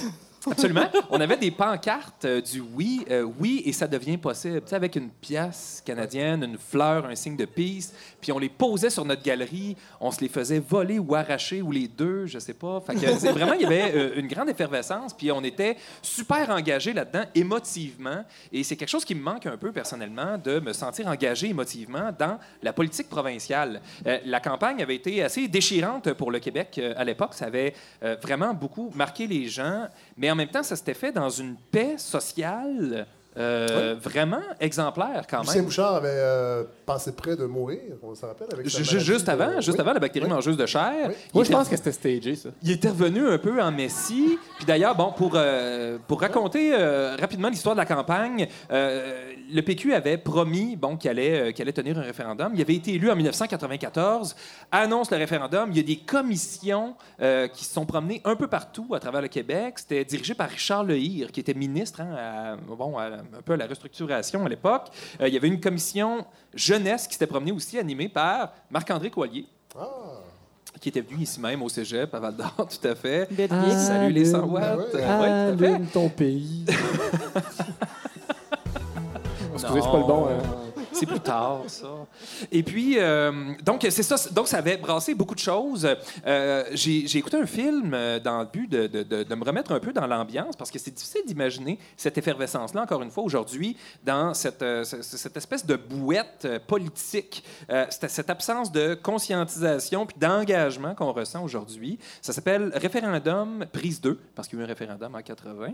Absolument. On avait des pancartes euh, du oui, euh, oui, et ça devient possible. Tu avec une pièce canadienne, une fleur, un signe de peace, puis on les posait sur notre galerie, on se les faisait voler ou arracher, ou les deux, je sais pas. Fait que, vraiment, il y avait euh, une grande effervescence, puis on était super engagés là-dedans, émotivement, et c'est quelque chose qui me manque un peu personnellement, de me sentir engagé émotivement dans la politique provinciale. La campagne avait été assez déchirante pour le Québec à l'époque. Ça avait vraiment beaucoup marqué les gens, mais en même temps, ça s'était fait dans une paix sociale euh, vraiment exemplaire quand Lucien même. Bouchard avait euh, passé près de mourir, on s'en rappelle, avec sa Juste de- avant, juste Oui. avant la bactérie Oui. mangeuse de chair. Moi, je pense que c'était stagé, ça. il était revenu un peu en Messie. Puis d'ailleurs, bon, pour, euh, pour raconter euh, rapidement l'histoire de la campagne, euh, le PQ avait promis bon, qu'il allait, euh, qu'il allait tenir un référendum. Il avait été élu en 1994, annonce le référendum. Il y a des commissions euh, qui se sont promenées un peu partout à travers le Québec. C'était dirigé par Richard Lehire, qui était ministre hein, à- bon, à- un peu à la restructuration à l'époque. Euh, il y avait une commission jeunesse qui s'était promenée aussi, animée par Marc-André Coallier Ah, qui était venu ici même au cégep à Val d'Or, tout à fait. Bélier. Salut les 100 watts. Ben ouais. Ouais, tout à fait. Allume ton pays. Excusez, c'est pas le bon. hein? C'est plus tard, ça. Et puis, euh, donc, c'est ça. Donc, ça avait brassé beaucoup de choses. Euh, J'ai écouté un film euh, dans le but de, de- de- de me remettre un peu dans l'ambiance, parce que c'est difficile d'imaginer cette effervescence-là, encore une fois, aujourd'hui, dans cette, euh, ce- ce- cette espèce de bouette politique, cette, absence de conscientisation puis d'engagement qu'on ressent aujourd'hui. Ça s'appelle Référendum prise 2, parce qu'il y a eu un référendum en 80.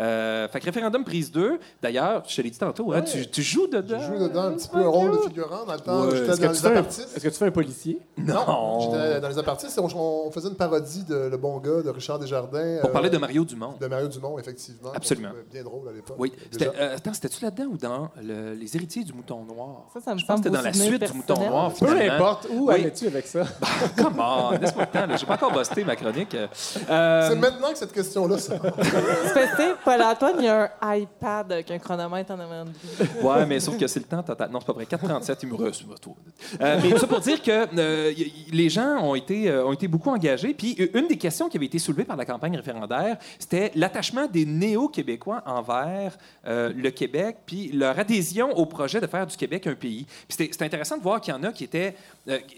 Euh, fait que Référendum prise 2, d'ailleurs, je te l'ai dit tantôt, hein, Ouais. tu, tu joues dedans. J'ai joué dedans un petit peu un rôle de figurant dans le temps. Ouais. J'étais dans tu les fais un- apartistes. est-ce que tu fais un policier? Non. J'étais dans les apartistes et on, on faisait une parodie de Le Bon Gars de Richard Desjardins. Pour euh, parler de Mario Dumont. de Mario Dumont, effectivement. Absolument. Bien drôle à l'époque. Oui. Euh, attends, c'était-tu là-dedans ou dans le- Les héritiers du mouton noir? Ça, ça me Je pense que c'était dans la suite du mouton noir. Peu importe, où Oui. allais-tu avec ça? Comment? Laisse-moi le temps. là. J'ai pas encore busté ma chronique. Euh, C'est maintenant que cette question-là sort. Paul-Antoine, il y a un iPad avec un chronomètre en avant de lui. Ouais, mais sauf que c'est le temps total. Non, c'est pas vrai. 4,37, il me reçoit. Euh, mais ça pour dire que euh, les gens ont été, euh, ont été beaucoup engagés. Puis une des questions qui avait été soulevée par la campagne référendaire, c'était l'attachement des néo-québécois envers euh, le Québec, puis leur adhésion au projet de faire du Québec un pays. Puis c'était intéressant de voir qu'il y en a qui étaient,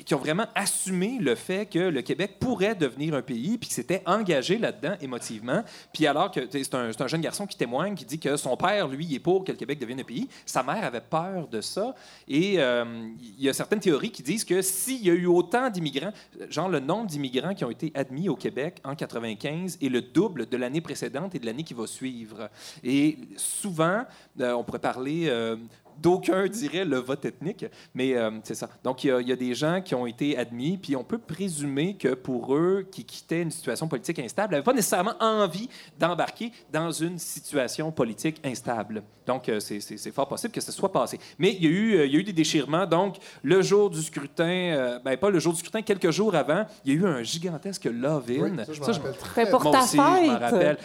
qui ont vraiment assumé le fait que le Québec pourrait devenir un pays, puis qui s'étaient engagés là-dedans émotivement. Puis alors que c'est un, c'est un jeune garçon qui témoigne, qui dit que son père, lui, est pour que le Québec devienne un pays. Sa mère avait peur de ça. Et euh, il y a certaines théories qui disent que s'il y a eu autant d'immigrants, genre le nombre d'immigrants qui ont été admis au Québec en 95 est le double de l'année précédente et de l'année qui va suivre. Et souvent, euh, on pourrait parler... D'aucuns diraient le vote ethnique, mais euh, c'est ça. Donc, il y, a, il y a des gens qui ont été admis, puis on peut présumer que pour eux, qui quittaient une situation politique instable, n'avaient pas nécessairement envie d'embarquer dans une situation politique instable. Donc, euh, c'est- fort possible que ce soit passé. Mais il y a eu, euh, il y a eu des déchirements. Donc, le jour du scrutin, euh, ben pas le jour du scrutin, quelques jours avant, il y a eu un gigantesque love-in. Oui, ça, je Ça, rappelle pour moi ta aussi, je fête. rappelle.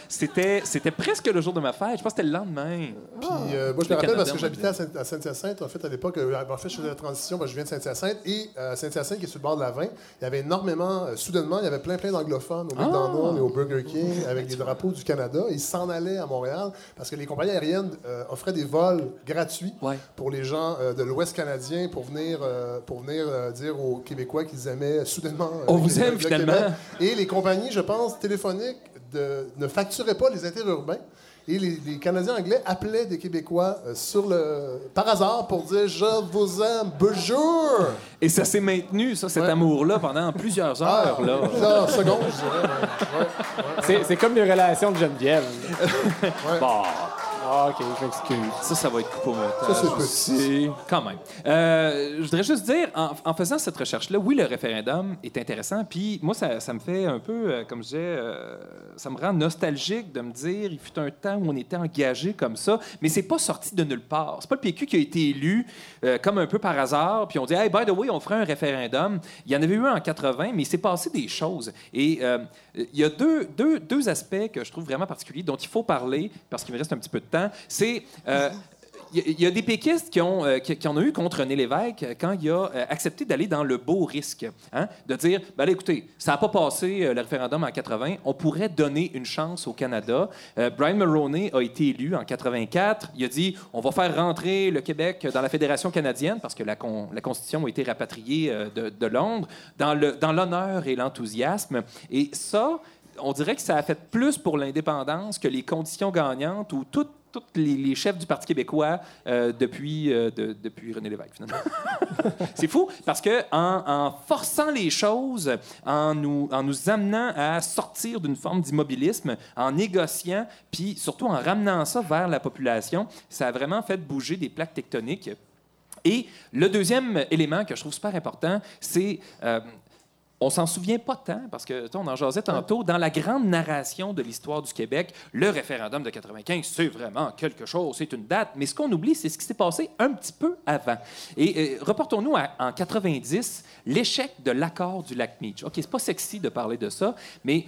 C'était presque le jour de ma fête. Je pense que c'était le lendemain. Puis, euh, moi, je me rappelle parce que j'habitais à Saint- à Saint-Hyacinthe. En fait, à l'époque, euh, en fait, je faisais la transition, moi, je viens de Saint-Hyacinthe. Et euh, à Saint-Hyacinthe, qui est sur le bord de la 20, il y avait énormément, euh, soudainement, il y avait plein, plein d'anglophones au McDonald's et au Burger King avec des drapeaux du Canada. Ils s'en allaient à Montréal parce que les compagnies aériennes euh, offraient des vols gratuits Ouais. pour les gens de l'Ouest canadien pour venir, pour venir dire aux Québécois qu'ils aimaient soudainement. On le vous Québec- aime, le finalement. Québec. Et les compagnies, je pense, téléphoniques de- ne facturaient pas les interurbains. Et les, les Canadiens anglais appelaient des Québécois euh, sur le, par hasard pour dire Je vous aime, bonjour. Et ça s'est maintenu, ça, cet amour-là, pendant plusieurs heures. Ah, là. plusieurs secondes, je dirais. ouais. Ouais, ouais. C'est c'est comme les relations de Geneviève. Bon. Ah, OK, je m'excuse. Ça, ça va être coupé au montage. Ça, c'est aussi. Quand même. Euh, je voudrais juste dire, en, en faisant cette recherche-là, oui, le référendum est intéressant. Puis moi, ça, ça me fait un peu, euh, comme je disais, euh, ça me rend nostalgique de me dire, il fut un temps où on était engagé comme ça, mais c'est pas sorti de nulle part. C'est pas le PQ qui a été élu euh, comme un peu par hasard, puis on dit, hey, by the way, on ferait un référendum. Il y en avait eu un en 80, mais il s'est passé des choses. Et euh, il y a deux, deux, deux aspects que je trouve vraiment particuliers dont il faut parler, parce qu'il me reste un petit peu de temps. C'est. euh, il y a- des péquistes qui, ont, euh, qui, en ont eu contre René Lévesque euh, quand il a euh, accepté d'aller dans le beau risque, hein, de dire ben écoutez, ça n'a pas passé le référendum en 80, on pourrait donner une chance au Canada. Brian Mulroney a été élu en 84. Il a dit on va faire rentrer le Québec dans la Fédération canadienne parce que la, con- la Constitution a été rapatriée de, Londres dans le- dans l'honneur et l'enthousiasme. Et ça, on dirait que ça a fait plus pour l'indépendance que les conditions gagnantes ou toutes tous les, les chefs du Parti québécois euh, depuis, euh, de- depuis René Lévesque, finalement. C'est fou, parce que en, en forçant les choses, en nous, en nous amenant à sortir d'une forme d'immobilisme, en négociant, puis surtout en ramenant ça vers la population, ça a vraiment fait bouger des plaques tectoniques. Et le deuxième élément que je trouve super important, c'est euh, on s'en souvient pas tant, parce que on en jasait tantôt, dans la grande narration de l'histoire du Québec, le référendum de 95, c'est vraiment quelque chose, c'est une date, mais ce qu'on oublie, c'est ce qui s'est passé un petit peu avant. Et euh, reportons-nous en 90, l'échec de l'accord du lac Meach. OK, c'est pas sexy de parler de ça, mais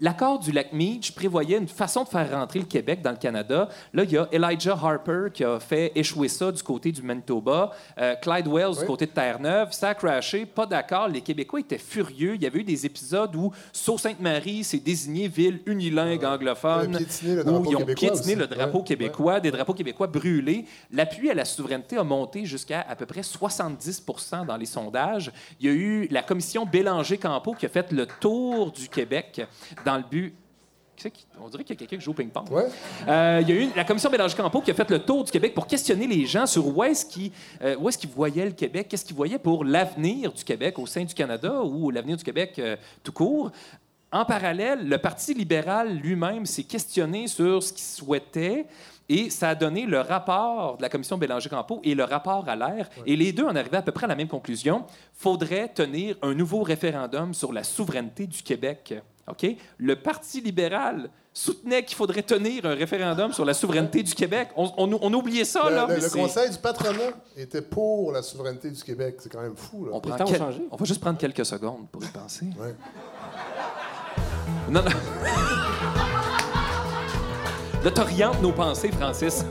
l'accord du lac Meach prévoyait une façon de faire rentrer le Québec dans le Canada. Là, il y a Elijah Harper qui a fait échouer ça du côté du Manitoba, euh, Clyde Wells du côté de Terre-Neuve, ça a crashé, pas d'accord. Les Québécois étaient furieux. Il y avait eu des épisodes où Sault-Sainte-Marie s'est désignée ville unilingue anglophone, piétiné le où ils ont piétiné le drapeau Ouais, québécois, des drapeaux québécois brûlés. L'appui à la souveraineté a monté jusqu'à à peu près 70% dans les sondages. Il y a eu la commission Bélanger-Campo qui a fait le tour du Québec dans le but On dirait qu'il y a quelqu'un qui joue au ping-pong. Ouais. Euh, il y a eu la commission Bélanger-Campo qui a fait le tour du Québec pour questionner les gens sur où est-ce qu'ils euh, où est-ce qu'ils voyaient le Québec, qu'est-ce qu'ils voyaient pour l'avenir du Québec au sein du Canada ou l'avenir du Québec euh, tout court. En parallèle, le Parti libéral lui-même s'est questionné sur ce qu'il souhaitait et ça a donné le rapport de la commission Bélanger-Campo et le rapport à l'air. Et les deux en arrivaient à peu près à la même conclusion. faudrait tenir un nouveau référendum sur la souveraineté du Québec. OK? Le Parti libéral soutenait qu'il faudrait tenir un référendum sur la souveraineté du Québec. On, on- on oubliait ça, Le, là. le- le Conseil du patronat était pour la souveraineté du Québec. C'est quand même fou. Là. On, prend temps ont quel- changé. on va juste prendre quelques secondes pour y penser. Ouais. Non, non. Là, t'orientes nos pensées, Francis.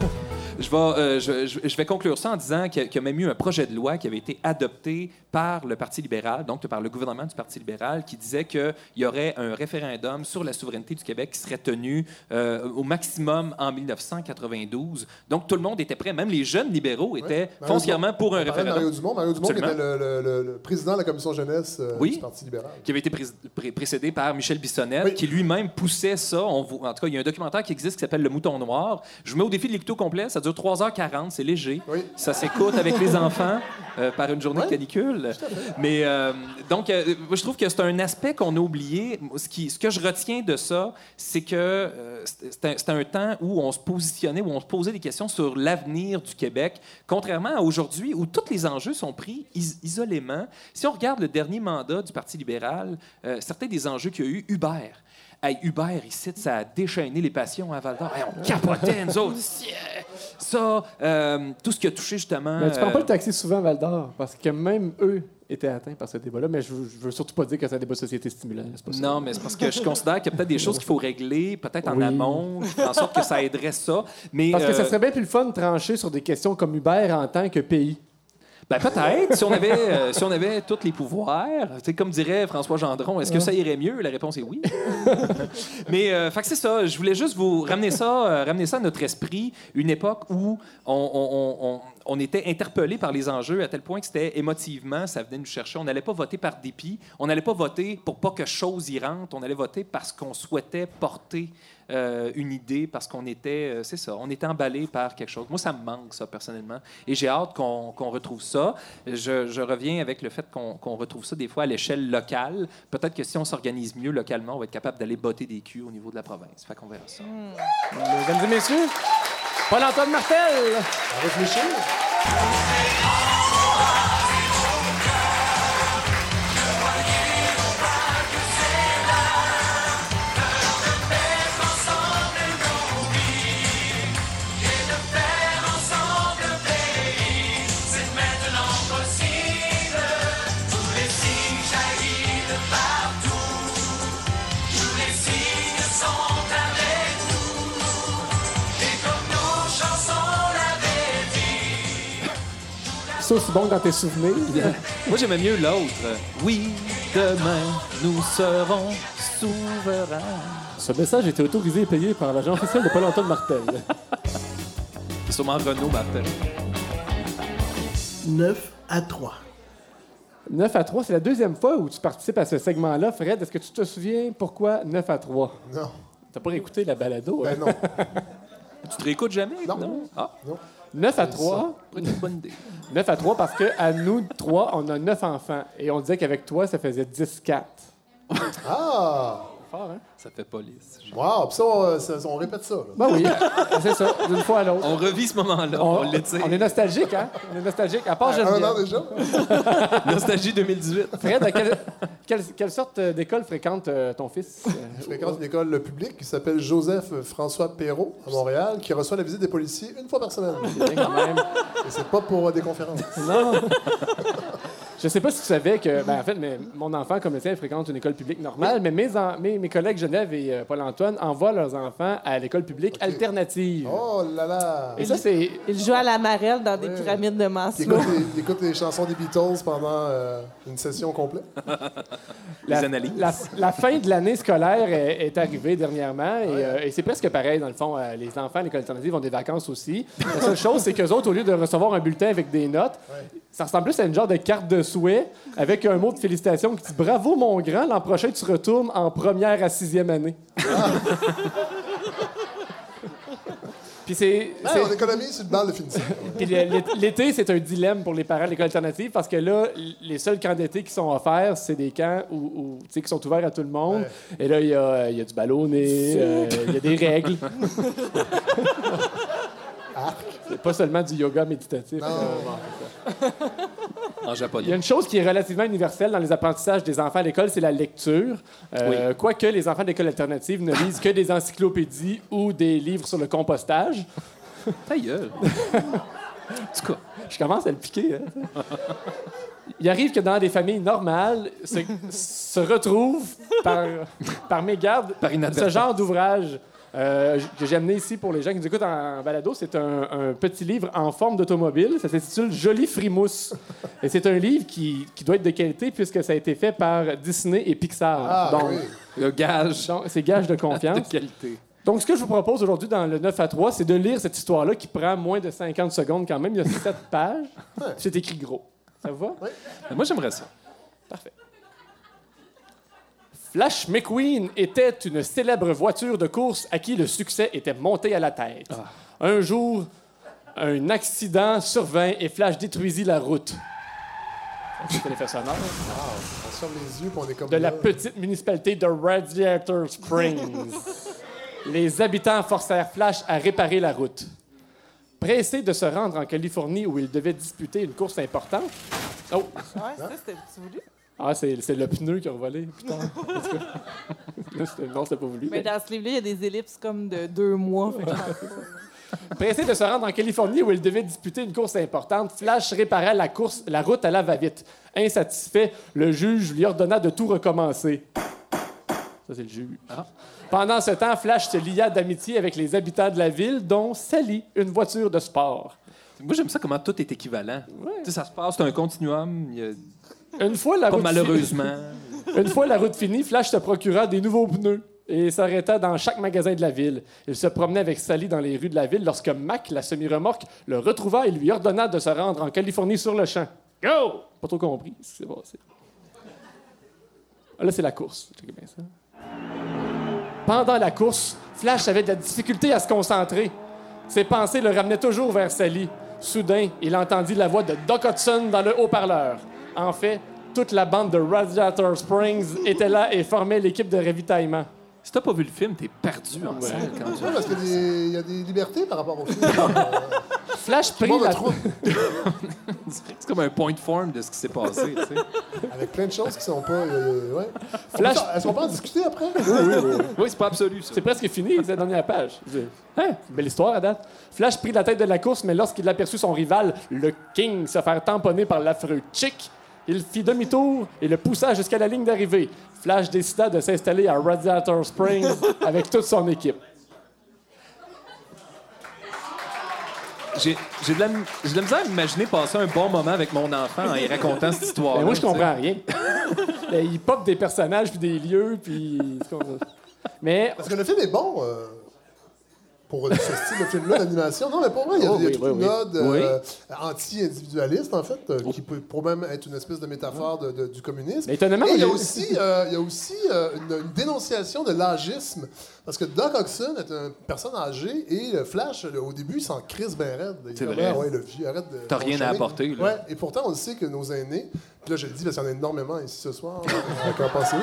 Je vais, euh, je, je- je vais conclure ça en disant qu'il y, a- qu'il y a même eu un projet de loi qui avait été adopté par le Parti libéral, donc par le gouvernement du Parti libéral, qui disait qu'il y aurait un référendum sur la souveraineté du Québec qui serait tenu euh, au maximum en 1992. Donc tout le monde était prêt, même les jeunes libéraux étaient Mario foncièrement pour un de Mario référendum. Dumont. Mario Dumont, qui était le, le- le- le président de la commission jeunesse euh, Oui. du Parti libéral. qui avait été pré- pré- précédé par Michel Bissonnette, Oui. qui lui-même poussait ça. On en tout cas, il y a un documentaire qui existe qui s'appelle Le Mouton Noir. Je vous mets au défi de l'écouter complet. Ça dure 3h40, c'est léger. Oui. Ça s'écoute avec les enfants euh, par une journée de canicule. Mais euh, donc, euh, je trouve que c'est un aspect qu'on a oublié. Ce, qui, ce que je retiens de ça, c'est que c'était c'était un, temps où on se positionnait, où on se posait des questions sur l'avenir du Québec, contrairement à aujourd'hui où tous les enjeux sont pris is- isolément. Si on regarde le dernier mandat du Parti libéral, certains des enjeux qu'il y a eu, Uber. Hey, Hubert, ici, ça a déchaîné les passions à Val d'Or. Hey, on capotait, nous autres. Ça, euh, tout ce qui a touché justement. Mais tu prends pas euh, le taxi souvent à Val d'Or, parce que même eux étaient atteints par ce débat-là, mais je, veux- je veux surtout pas dire que c'est un débat de société stimulant. c'est pas ça. Non, mais c'est parce que je considère qu'il y a peut-être des choses qu'il faut régler, peut-être en Oui. amont, faire en sorte que ça aiderait ça. Mais, Parce que ça euh, serait bien plus le fun de trancher sur des questions comme Uber en tant que pays. Ben peut-être, si on avait euh, si on avait tous les pouvoirs, comme dirait François Gendron, est-ce que ça irait mieux? La réponse est oui. Mais euh, c'est ça, je voulais juste vous ramener ça euh, ramener ça à notre esprit, une époque où on- on- était interpellé par les enjeux à tel point que c'était émotivement, ça venait nous chercher, on n'allait pas voter par dépit, on n'allait pas voter pour pas que chose y rentre, on allait voter parce qu'on souhaitait porter euh, une idée parce qu'on était, euh, c'est ça, on était emballé par quelque chose. Moi, ça me manque, ça, personnellement. Et j'ai hâte qu'on retrouve ça. Je, reviens avec le fait qu'on retrouve ça des fois à l'échelle locale. Peut-être que si on s'organise mieux localement, on va être capable d'aller botter des culs au niveau de la province. Fait qu'on verra ça. Mesdames et messieurs, Paul-Antoine Martel. À réfléchir. C'est aussi bon dans tes souvenirs? Moi, j'aimais mieux l'autre. Oui, demain, nous serons souverains. Ce message était autorisé et payé par l'agent officiel de Paul-Antoine Martel. C'est sûrement Renaud Martel. 9 à 3. 9 à 3, c'est la deuxième fois où tu participes à ce segment-là. Fred, est-ce que tu te souviens pourquoi 9 à 3? Non. T'as pas réécouté la balado? hein? Ben non. Tu te réécoutes jamais? Non. Ah, 9 à 3. pas une bonne idée. 9 à 3 parce qu'à nous trois, on a 9 enfants. Et on disait qu'avec toi, ça faisait 10-4. Ah! Fort, hein? Ça fait police. Wow! Puis ça, on, ça, on répète ça. là. Ben oui, c'est ça, d'une fois à l'autre. On revit ce moment-là. On, l'étire. on est nostalgique, hein? On est nostalgique. À part Un Geneviève. an déjà? Nostalgie 2018. Fred, à quelle, quelle- quelle sorte d'école fréquente euh, ton fils? Euh, Je fréquente une école publique qui s'appelle Joseph François Perrault à Montréal, qui reçoit la visite des policiers une fois par semaine. bien quand même. Et c'est pas pour euh, des conférences. Non. Je sais pas si tu savais que, ben, en fait, mais mon enfant, comme le tien, fréquente une école publique normale, mais mes, en- mes, mes collègues Genève et euh, Paul-Antoine envoient leurs enfants à l'école publique alternative. Oh là là! Et ça, c'est. Il joue à la marelle dans des Ouais. pyramides de Maslow. écoute, les, il écoute les chansons des Beatles pendant euh, une session complète. La, Les analyses. la- la fin de l'année scolaire est, est arrivée dernièrement et, euh, et c'est presque pareil, dans le fond. Euh, les enfants à l'école alternative ont des vacances aussi. La seule chose, c'est qu'eux autres, au lieu de recevoir un bulletin avec des notes, ça ressemble plus à une genre de carte de souhait avec un mot de félicitation qui dit Bravo, mon grand, l'an prochain, tu retournes en première à sixième année. Puis c'est. Ouais, c'est- on économise sur le bal de finition. puis l'é- l'é- l'été, c'est un dilemme pour les parents de l'école alternative parce que là, les seuls camps d'été qui sont offerts, c'est des camps où, où, tu sais, qui sont ouverts à tout le monde. Et là, il y a, il y a du ballonné, euh, il y a des règles. c'est pas seulement du yoga méditatif. Non. Euh, En Il y a japonais. une chose qui est relativement universelle dans les apprentissages des enfants à l'école, c'est la lecture. Euh, Quoique les enfants de l'école alternative ne lisent que des encyclopédies ou des livres sur le compostage. Ta gueule. En tout cas, Je commence à le piquer. hein. Il arrive que dans des familles normales, se, se retrouvent par, par mégarde Par ce genre d'ouvrage euh, que j'ai amené ici pour les gens qui nous écoutent en, en balado. C'est un, un petit livre en forme d'automobile. Ça s'intitule Jolie frimousse. Et c'est un livre qui, qui doit être de qualité puisque ça a été fait par Disney et Pixar. Ah donc, oui. le gage c'est gage de de confiance. qualité. Donc, ce que je vous propose aujourd'hui dans le 9 à 3, c'est de lire cette histoire-là qui prend moins de 50 secondes quand même. Il y a 7 pages. C'est écrit gros. Ça vous va? Moi, j'aimerais ça. Parfait. Flash McQueen était une célèbre voiture de course à qui le succès était monté à la tête. Un jour, un accident survint et Flash détruisit la route. C'était l'effet sonore. On se ferme les yeux puis on est comme De la petite municipalité de Radiator Springs. Les habitants forcèrent Flash à réparer la route. Pressé de se rendre en Californie où il devait disputer une course importante. Oh! Ouais, ça, c'était tu voulu? Ah, c'est c'est le pneu qui a volé, putain. Non, c'était pas voulu. Mais dans ce livre-là, il y a des ellipses comme de deux mois. Pressé de se rendre en Californie où il devait disputer une course importante, Flash réparait la, course, la route à la va-vite. Insatisfait, le juge lui ordonna de tout recommencer. Ça, c'est le juge. Pendant ce temps, Flash se lia d'amitié avec les habitants de la ville, dont Sally, une voiture de sport. Moi, j'aime ça comment tout est équivalent. Tu sais, ça se passe, c'est un continuum. il y a- Une fois la Pas route malheureusement. Une fois la route finie, Flash se procura des nouveaux pneus et s'arrêta dans chaque magasin de la ville. Il se promenait avec Sally dans les rues de la ville lorsque Mac, la semi-remorque, le retrouva et lui ordonna de se rendre en Californie sur le champ. Go! Pas trop compris. ce qui s'est passé. Ah, Là, c'est la course. Checkez bien ça. Pendant la course, Flash avait de la difficulté à se concentrer. Ses pensées le ramenaient toujours vers Sally. Soudain, il entendit la voix de Doc Hudson dans le haut-parleur. En fait, toute la bande de Radiator Springs était là et formait l'équipe de ravitaillement. Si t'as pas vu le film, t'es perdu en salle quand tu Ouais, parce qu'il y a des- libertés par rapport au film. Flash prit Monde la... C'est comme un point de forme de ce qui s'est passé. tu sais. Avec plein de choses qui sont pas. euh, ouais. Flash- Elles sont pas en discuter après? Oui, c'est pas absolu, ça. C'est presque fini, c'est la dernière page. Je- Hein? Belle histoire à date. Flash prit la tête de la course, mais lorsqu'il aperçut son rival, le King, se faire tamponner par l'affreux Chick, il fit demi-tour et le poussa jusqu'à la ligne d'arrivée. Flash décida de s'installer à Radiator Springs avec toute son équipe. J'ai j'ai de, la- j'ai de la misère à m'imaginer passer un bon moment avec mon enfant en y racontant cette histoire. Ben, moi, je comprends rien. Ben, il pop des personnages puis des lieux, puis... Mais Parce que le film est bon. euh, pour ce style de film-là, l'animation. Non, mais pour moi, il y a, Oh, y a oui, toute oui, une oui. ode euh, anti-individualiste, en fait, euh, qui peut pour même être une espèce de métaphore de- de- du communisme. Mais étonnamment, Et il y a aussi, euh, il y a aussi euh, une, une dénonciation de l'âgisme. Parce que Doc Oxon est une personne âgée et le Flash, le- au début, il s'en crise bien raide. C'est vrai. Ouais, le vieux, arrête de. T'as rien à apporter, là. Ouais, et pourtant, on sait que nos aînés, puis là, je le dis parce qu'il y en a énormément ici ce soir, euh, qu'en pensez-vous?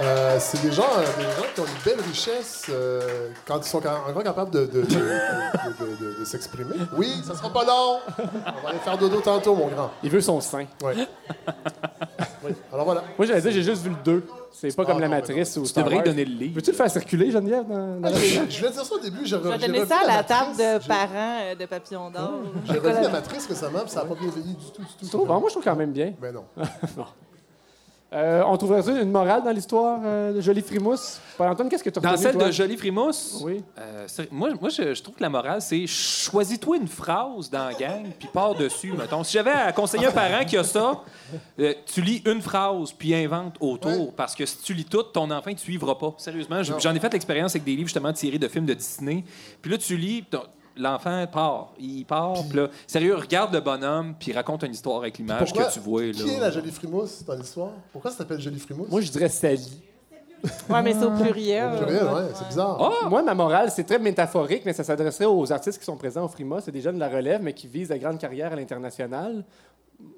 Euh, c'est des gens, euh, des gens qui ont une belle richesse euh, quand ils sont encore capables de, de, de- de- de- de- de s'exprimer. Oui, ça sera pas long. On va aller faire dodo tantôt, mon grand. il veut son sein. Ouais. Oui. Alors voilà. Moi, j'allais dire, j'ai juste vu le 2. C'est pas Ah, comme La non, mais Matrice ou Tu Star devrais Wars. donner le livre. Veux-tu le faire circuler, Geneviève, dans, dans la Je voulais dire ça au début. J'ai Je vais j'ai donner revu ça à la Matrice. table de parents euh, de Papillon d'Or. J'ai revu la matrice récemment, puis ça n'a pas bien vieilli du tout. Du tout. Tu trouves? Ah, moi, je trouve quand même bien. Ben non. Euh, on trouverait une morale dans l'histoire euh, de Jolie Frimousse? Paul-Antoine, qu'est-ce que tu as Dans celle toi? de Jolie Frimousse, Oui. euh, moi, moi je, je trouve que la morale, c'est choisis-toi une phrase dans la gang, puis pars dessus, mettons. Si j'avais à conseiller un parent qui a ça, euh, tu lis une phrase, puis invente autour, parce que si tu lis tout, ton enfant, ne suivra pas. Sérieusement, je- j'en ai fait l'expérience avec des livres, justement, tirés de films de Disney. Puis là, tu lis, l'enfant part. Il part, puis là, sérieux, regarde le bonhomme, puis raconte une histoire avec l'image que tu vois. Là. Qui est la jolie frimousse dans l'histoire? Pourquoi ça s'appelle jolie frimousse? Moi, je dirais Sally. Ouais, mais c'est au pluriel. Pluriel, ouais, c'est bizarre. Ah! Moi, ma morale, c'est très métaphorique, mais ça s'adresserait aux artistes qui sont présents au Frima. C'est des jeunes de la relève, mais qui visent la grande carrière à l'international.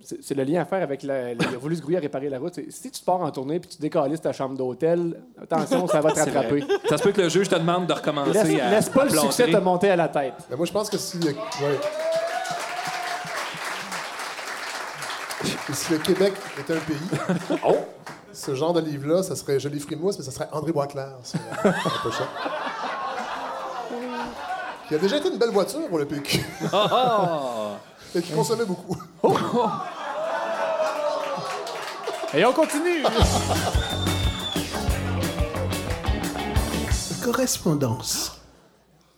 C'est c'est le lien à faire avec la, il a voulu se grouiller à réparer la route. C'est- Si tu pars en tournée puis tu décalisses ta chambre d'hôtel, attention, ça va te C'est rattraper. Ça se peut que le juge te demande de recommencer Laisse, à laisse pas à le succès te monter à la tête. Mais moi, je pense que si le, ouais. Si le Québec était un pays, Oh! ce genre de livre-là, ça serait Jolie Frimousse, mais ça serait André Boisclair la, la pochette. Qui a déjà été une belle voiture pour le PQ. Et qui consommait beaucoup. Et on continue! Correspondance.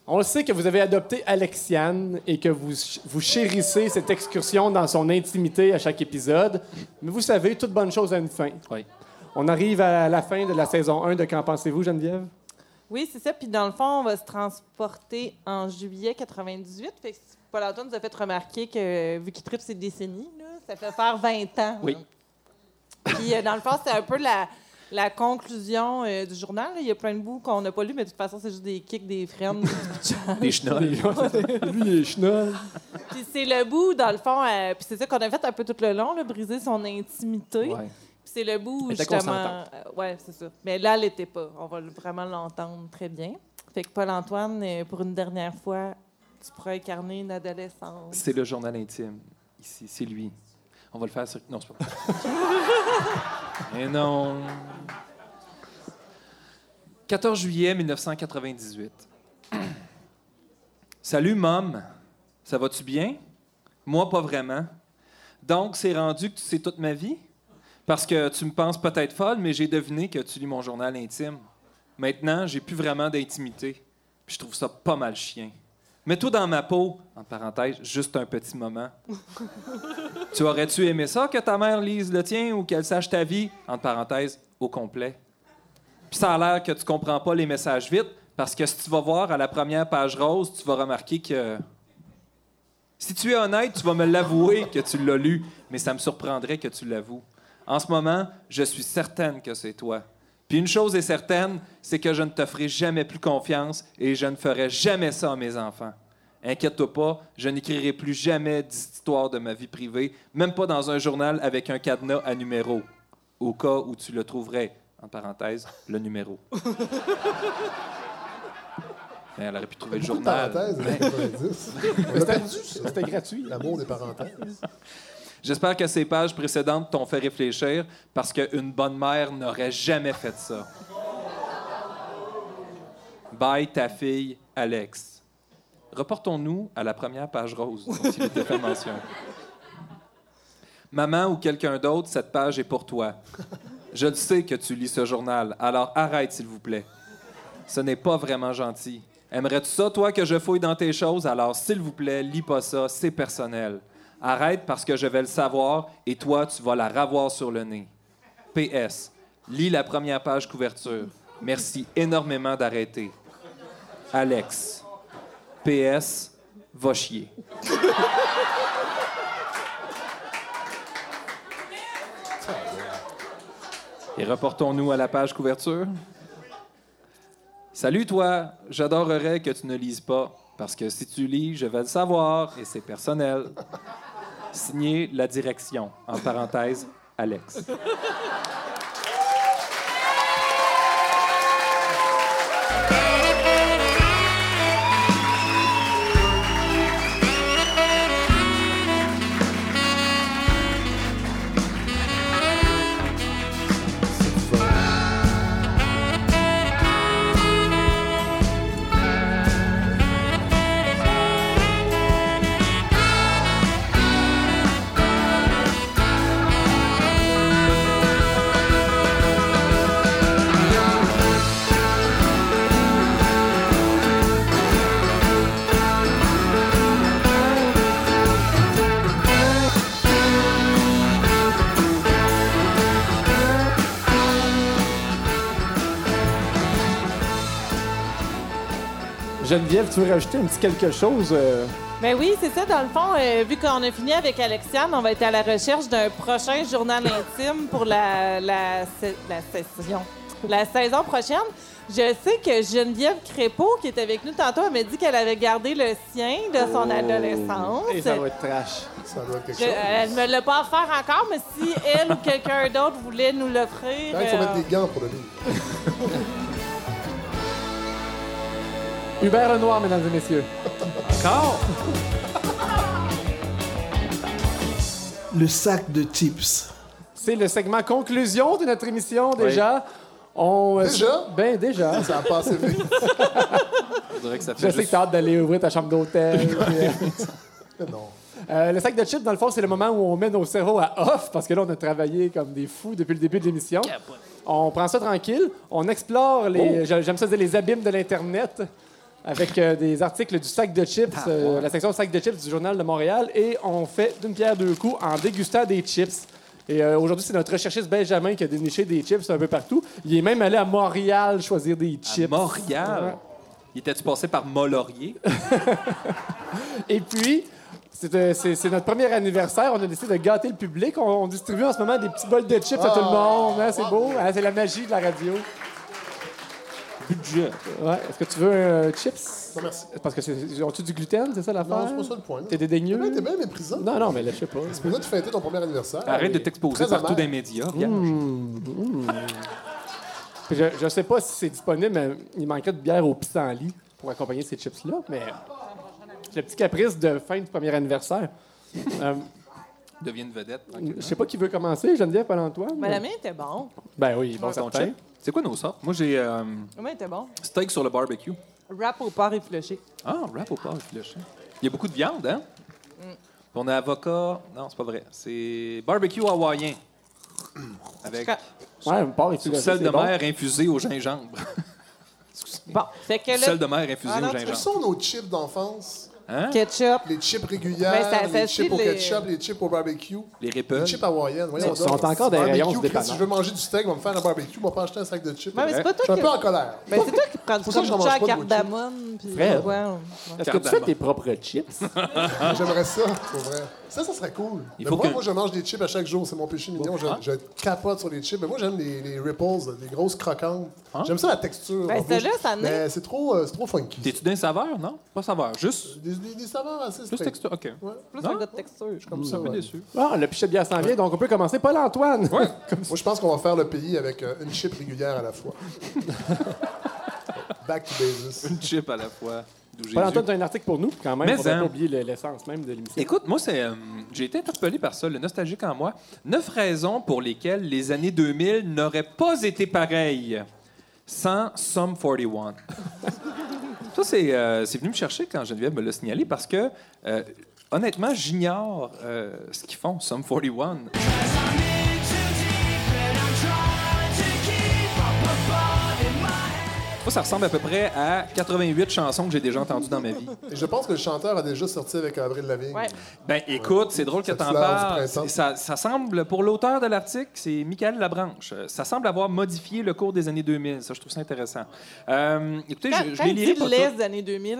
On le sait que vous avez adopté Alexiane et que vous, vous chérissez cette excursion dans son intimité à chaque épisode. Mais vous savez, toute bonne chose a une fin. Oui. On arrive à la fin de la saison 1 de Qu'en pensez-vous, Geneviève? Oui, c'est ça. Puis dans le fond, on va se transporter en juillet 98. Fait que Paul-Antoine nous a fait remarquer que, vu qu'il tripe ses décennies, là, ça fait faire 20 ans. Oui. là. Puis euh, dans le fond, c'est un peu la, la conclusion euh, du journal. là. Il y a plein de bouts qu'on n'a pas lus, mais de toute façon, c'est juste des kicks, des pitchage. Des chenolles. Lui, il est chenol. Puis c'est le bout, dans le fond, euh, puis c'est ça qu'on a fait un peu tout le long, là, briser son intimité. Ouais. Puis c'est le bout où, justement. euh, ouais, c'est ça. Mais là, elle l'était pas. On va vraiment l'entendre très bien. Fait que Paul-Antoine, pour une dernière fois, tu pourras incarner une adolescence. C'est le journal intime. Ici, c'est lui. On va le faire sur. Non, c'est pas. Mais non. 14 juillet 1998. Salut, Mom. Ça va-tu bien? Moi, pas vraiment. Donc, c'est rendu que tu sais toute ma vie? Parce que tu me penses peut-être folle, mais j'ai deviné que tu lis mon journal intime. Maintenant, j'ai plus vraiment d'intimité. Puis je trouve ça pas mal chien. Mets-toi dans ma peau, en parenthèse, juste un petit moment. tu aurais-tu aimé ça que ta mère lise le tien ou qu'elle sache ta vie, en parenthèse, au complet? Puis ça a l'air que tu comprends pas les messages vite, parce que si tu vas voir à la première page rose, tu vas remarquer que. Si tu es honnête, tu vas me l'avouer que tu l'as lu, mais ça me surprendrait que tu l'avoues. En ce moment, je suis certaine que c'est toi. Puis une chose est certaine, c'est que je ne te ferai jamais plus confiance et je ne ferai jamais ça à mes enfants. Inquiète-toi pas, je n'écrirai plus jamais d'histoire de ma vie privée, même pas dans un journal avec un cadenas à numéro, au cas où tu le trouverais, en parenthèse, le numéro. Elle aurait pu trouver le journal. parenthèses, Mais- 90. On a perdu ça. C'était gratuit. L'amour des parenthèses. J'espère que ces pages précédentes t'ont fait réfléchir parce qu'une bonne mère n'aurait jamais fait ça. Bye ta fille, Alex. Reportons-nous à la première page rose dont il était fait mention. Maman ou quelqu'un d'autre, cette page est pour toi. Je sais que tu lis ce journal, alors arrête s'il vous plaît. Ce n'est pas vraiment gentil. Aimerais-tu ça, toi, que je fouille dans tes choses? Alors, s'il vous plaît, lis pas ça, c'est personnel. Arrête parce que je vais le savoir et toi, tu vas la ravoir sur le nez. PS. Lis la première page couverture. Merci énormément d'arrêter. Alex. PS. Va chier. Et reportons-nous à la page couverture. Salut toi, j'adorerais que tu ne lises pas, parce que si tu lis, je vais le savoir et c'est personnel. Signé la direction, en parenthèse, Alex. Geneviève, tu veux rajouter un petit quelque chose? euh? Ben oui, c'est ça. Dans le fond, euh, vu qu'on a fini avec Alexiane, on va être à la recherche d'un prochain journal intime pour la, la, session. La saison prochaine. Je sais que Geneviève Crépeau, qui est avec nous tantôt, elle m'a dit qu'elle avait gardé le sien de son adolescence. Et ça va être trash. Ça doit être quelque Je- chose. elle me l'a pas offert encore, mais si elle ou quelqu'un d'autre voulait nous l'offrir. Quand il faut euh, mettre des gants pour le lire. Hubert Lenoir, mesdames et messieurs. Encore? Le sac de chips. C'est le segment conclusion de notre émission déjà. On, euh, Déjà? Ben déjà. Ça a passé vite. Je dirais que ça Je fait sais que t'as hâte d'aller ouvrir ta chambre d'hôtel. puis, euh, non. Euh, le sac de chips, dans le fond, c'est le moment où on met nos cerveaux à off, parce que là, on a travaillé comme des fous depuis le début de l'émission. On prend ça tranquille, on explore les, j'a- j'aime ça dire les abîmes de l'Internet avec euh, des articles du sac de chips, euh, la section sac de chips du Journal de Montréal, et on fait d'une pierre deux coups en dégustant des chips. Et euh, aujourd'hui, c'est notre recherchiste Benjamin qui a déniché des chips un peu partout. Il est même allé à Montréal choisir des À chips. Montréal? Ouais. Il était-tu passé par Molaurier? Et puis, c'est notre premier anniversaire. On a décidé de gâter le public. On, on distribue en ce moment des petits bols de chips à tout le monde. hein, c'est beau. hein, c'est la magie de la radio. Budget. Ouais. Est-ce que tu veux un chips? Non, merci. Parce que c'est. Ont-tu du gluten, c'est ça l'affaire? Non, c'est pas ça le point. T'es dédaigneux? Ouais, T'es bien méprisant. Non, non, mais là, je sais pas. C'est pour ça que tu fêtais ton premier anniversaire. Arrête de t'exposer partout dans les médias. regarde. Puis Je, je sais pas si c'est disponible, mais il manquerait de bière au pissenlit pour accompagner ces chips-là. Mais le petit caprice de fin du premier anniversaire. Euh, Devient une vedette. je sais pas qui veut commencer, Geneviève, pas Antoine. Ben, la mienne était bon. Ben oui, bon, certain. C'est quoi nos sortes? Moi, j'ai euh, La mienne était bon. steak sur le barbecue. Rap au porc effiloché. Ah, wrap au porc effiloché. Il y a beaucoup de viande, hein? Puis On a avocat. Non, c'est pas vrai. C'est barbecue hawaïen. Avec Ouais, un porc effiloché, sel c'est de bon. mer infusé au gingembre. Bon, fait que Du là, sel de mer infusé Ah non, au gingembre. sont nos chips d'enfance? Hein? Ketchup. Les chips régulières, Ben, ça les chips au les- ketchup, les chips au barbecue. Les Les Ripples. chips hawaïennes. Ils sont encore des rayons dépanneur. Si je veux manger du steak, on va me faire un barbecue, on va pas acheter un sac de chips. Mais c'est pas Je suis toi un qui. peu en colère. Ben, c'est toi qui prends du pour ça que j'en mange kombucha à de. Ouais. Est-ce que tu fais tes propres chips? J'aimerais ça, pour vrai. Ça, ça serait cool. Il Mais faut moi, que- moi, je mange des chips à chaque jour. C'est mon péché mignon. Je, Ah. je capote sur les chips. Mais moi, j'aime les, les ripples, les grosses croquantes. J'aime ça, la texture. Ben, celle-là, ça. Mais c'est trop, euh, trop funky. T'es-tu d'un saveur, non? Pas saveur, juste Des, des, des saveurs assez plus texture. OK. Ouais. Plus Non? un de texture. Comme ça, Un peu ouais. déçu. Ah, le pichet de bière s'en vient, donc on peut commencer. Paul-Antoine! Moi, je pense qu'on va faire le pays avec euh, une chip régulière à la fois. Back to basis. Une chip à la fois. Paul-Antoine, tu as un article pour nous, quand même. Mais on hein. pas oublier le- l'essence même de l'émission. Écoute, moi, c'est, euh, j'ai été interpellé par ça, le nostalgique en moi. Neuf raisons pour lesquelles les années 2000 n'auraient pas été pareilles sans Sum 41. ça, c'est, euh, c'est venu me chercher quand Geneviève me l'a signalé parce que, euh, honnêtement, j'ignore ce qu'ils font, Sum 41. Moi, ça ressemble à peu près à 88 chansons que j'ai déjà entendues dans ma vie. Et je pense que le chanteur a déjà sorti avec Avril Lavigne. Ouais. Ben, écoute, c'est drôle que Cette tu en fleur du parles. Ça, ça semble, pour l'auteur de l'article, c'est Michael Labranche. Euh, Ça semble avoir modifié le cours des années 2000. Ça, je trouve ça intéressant. Euh, écoutez, Quand, je, je quand les lirai pas les années 2000,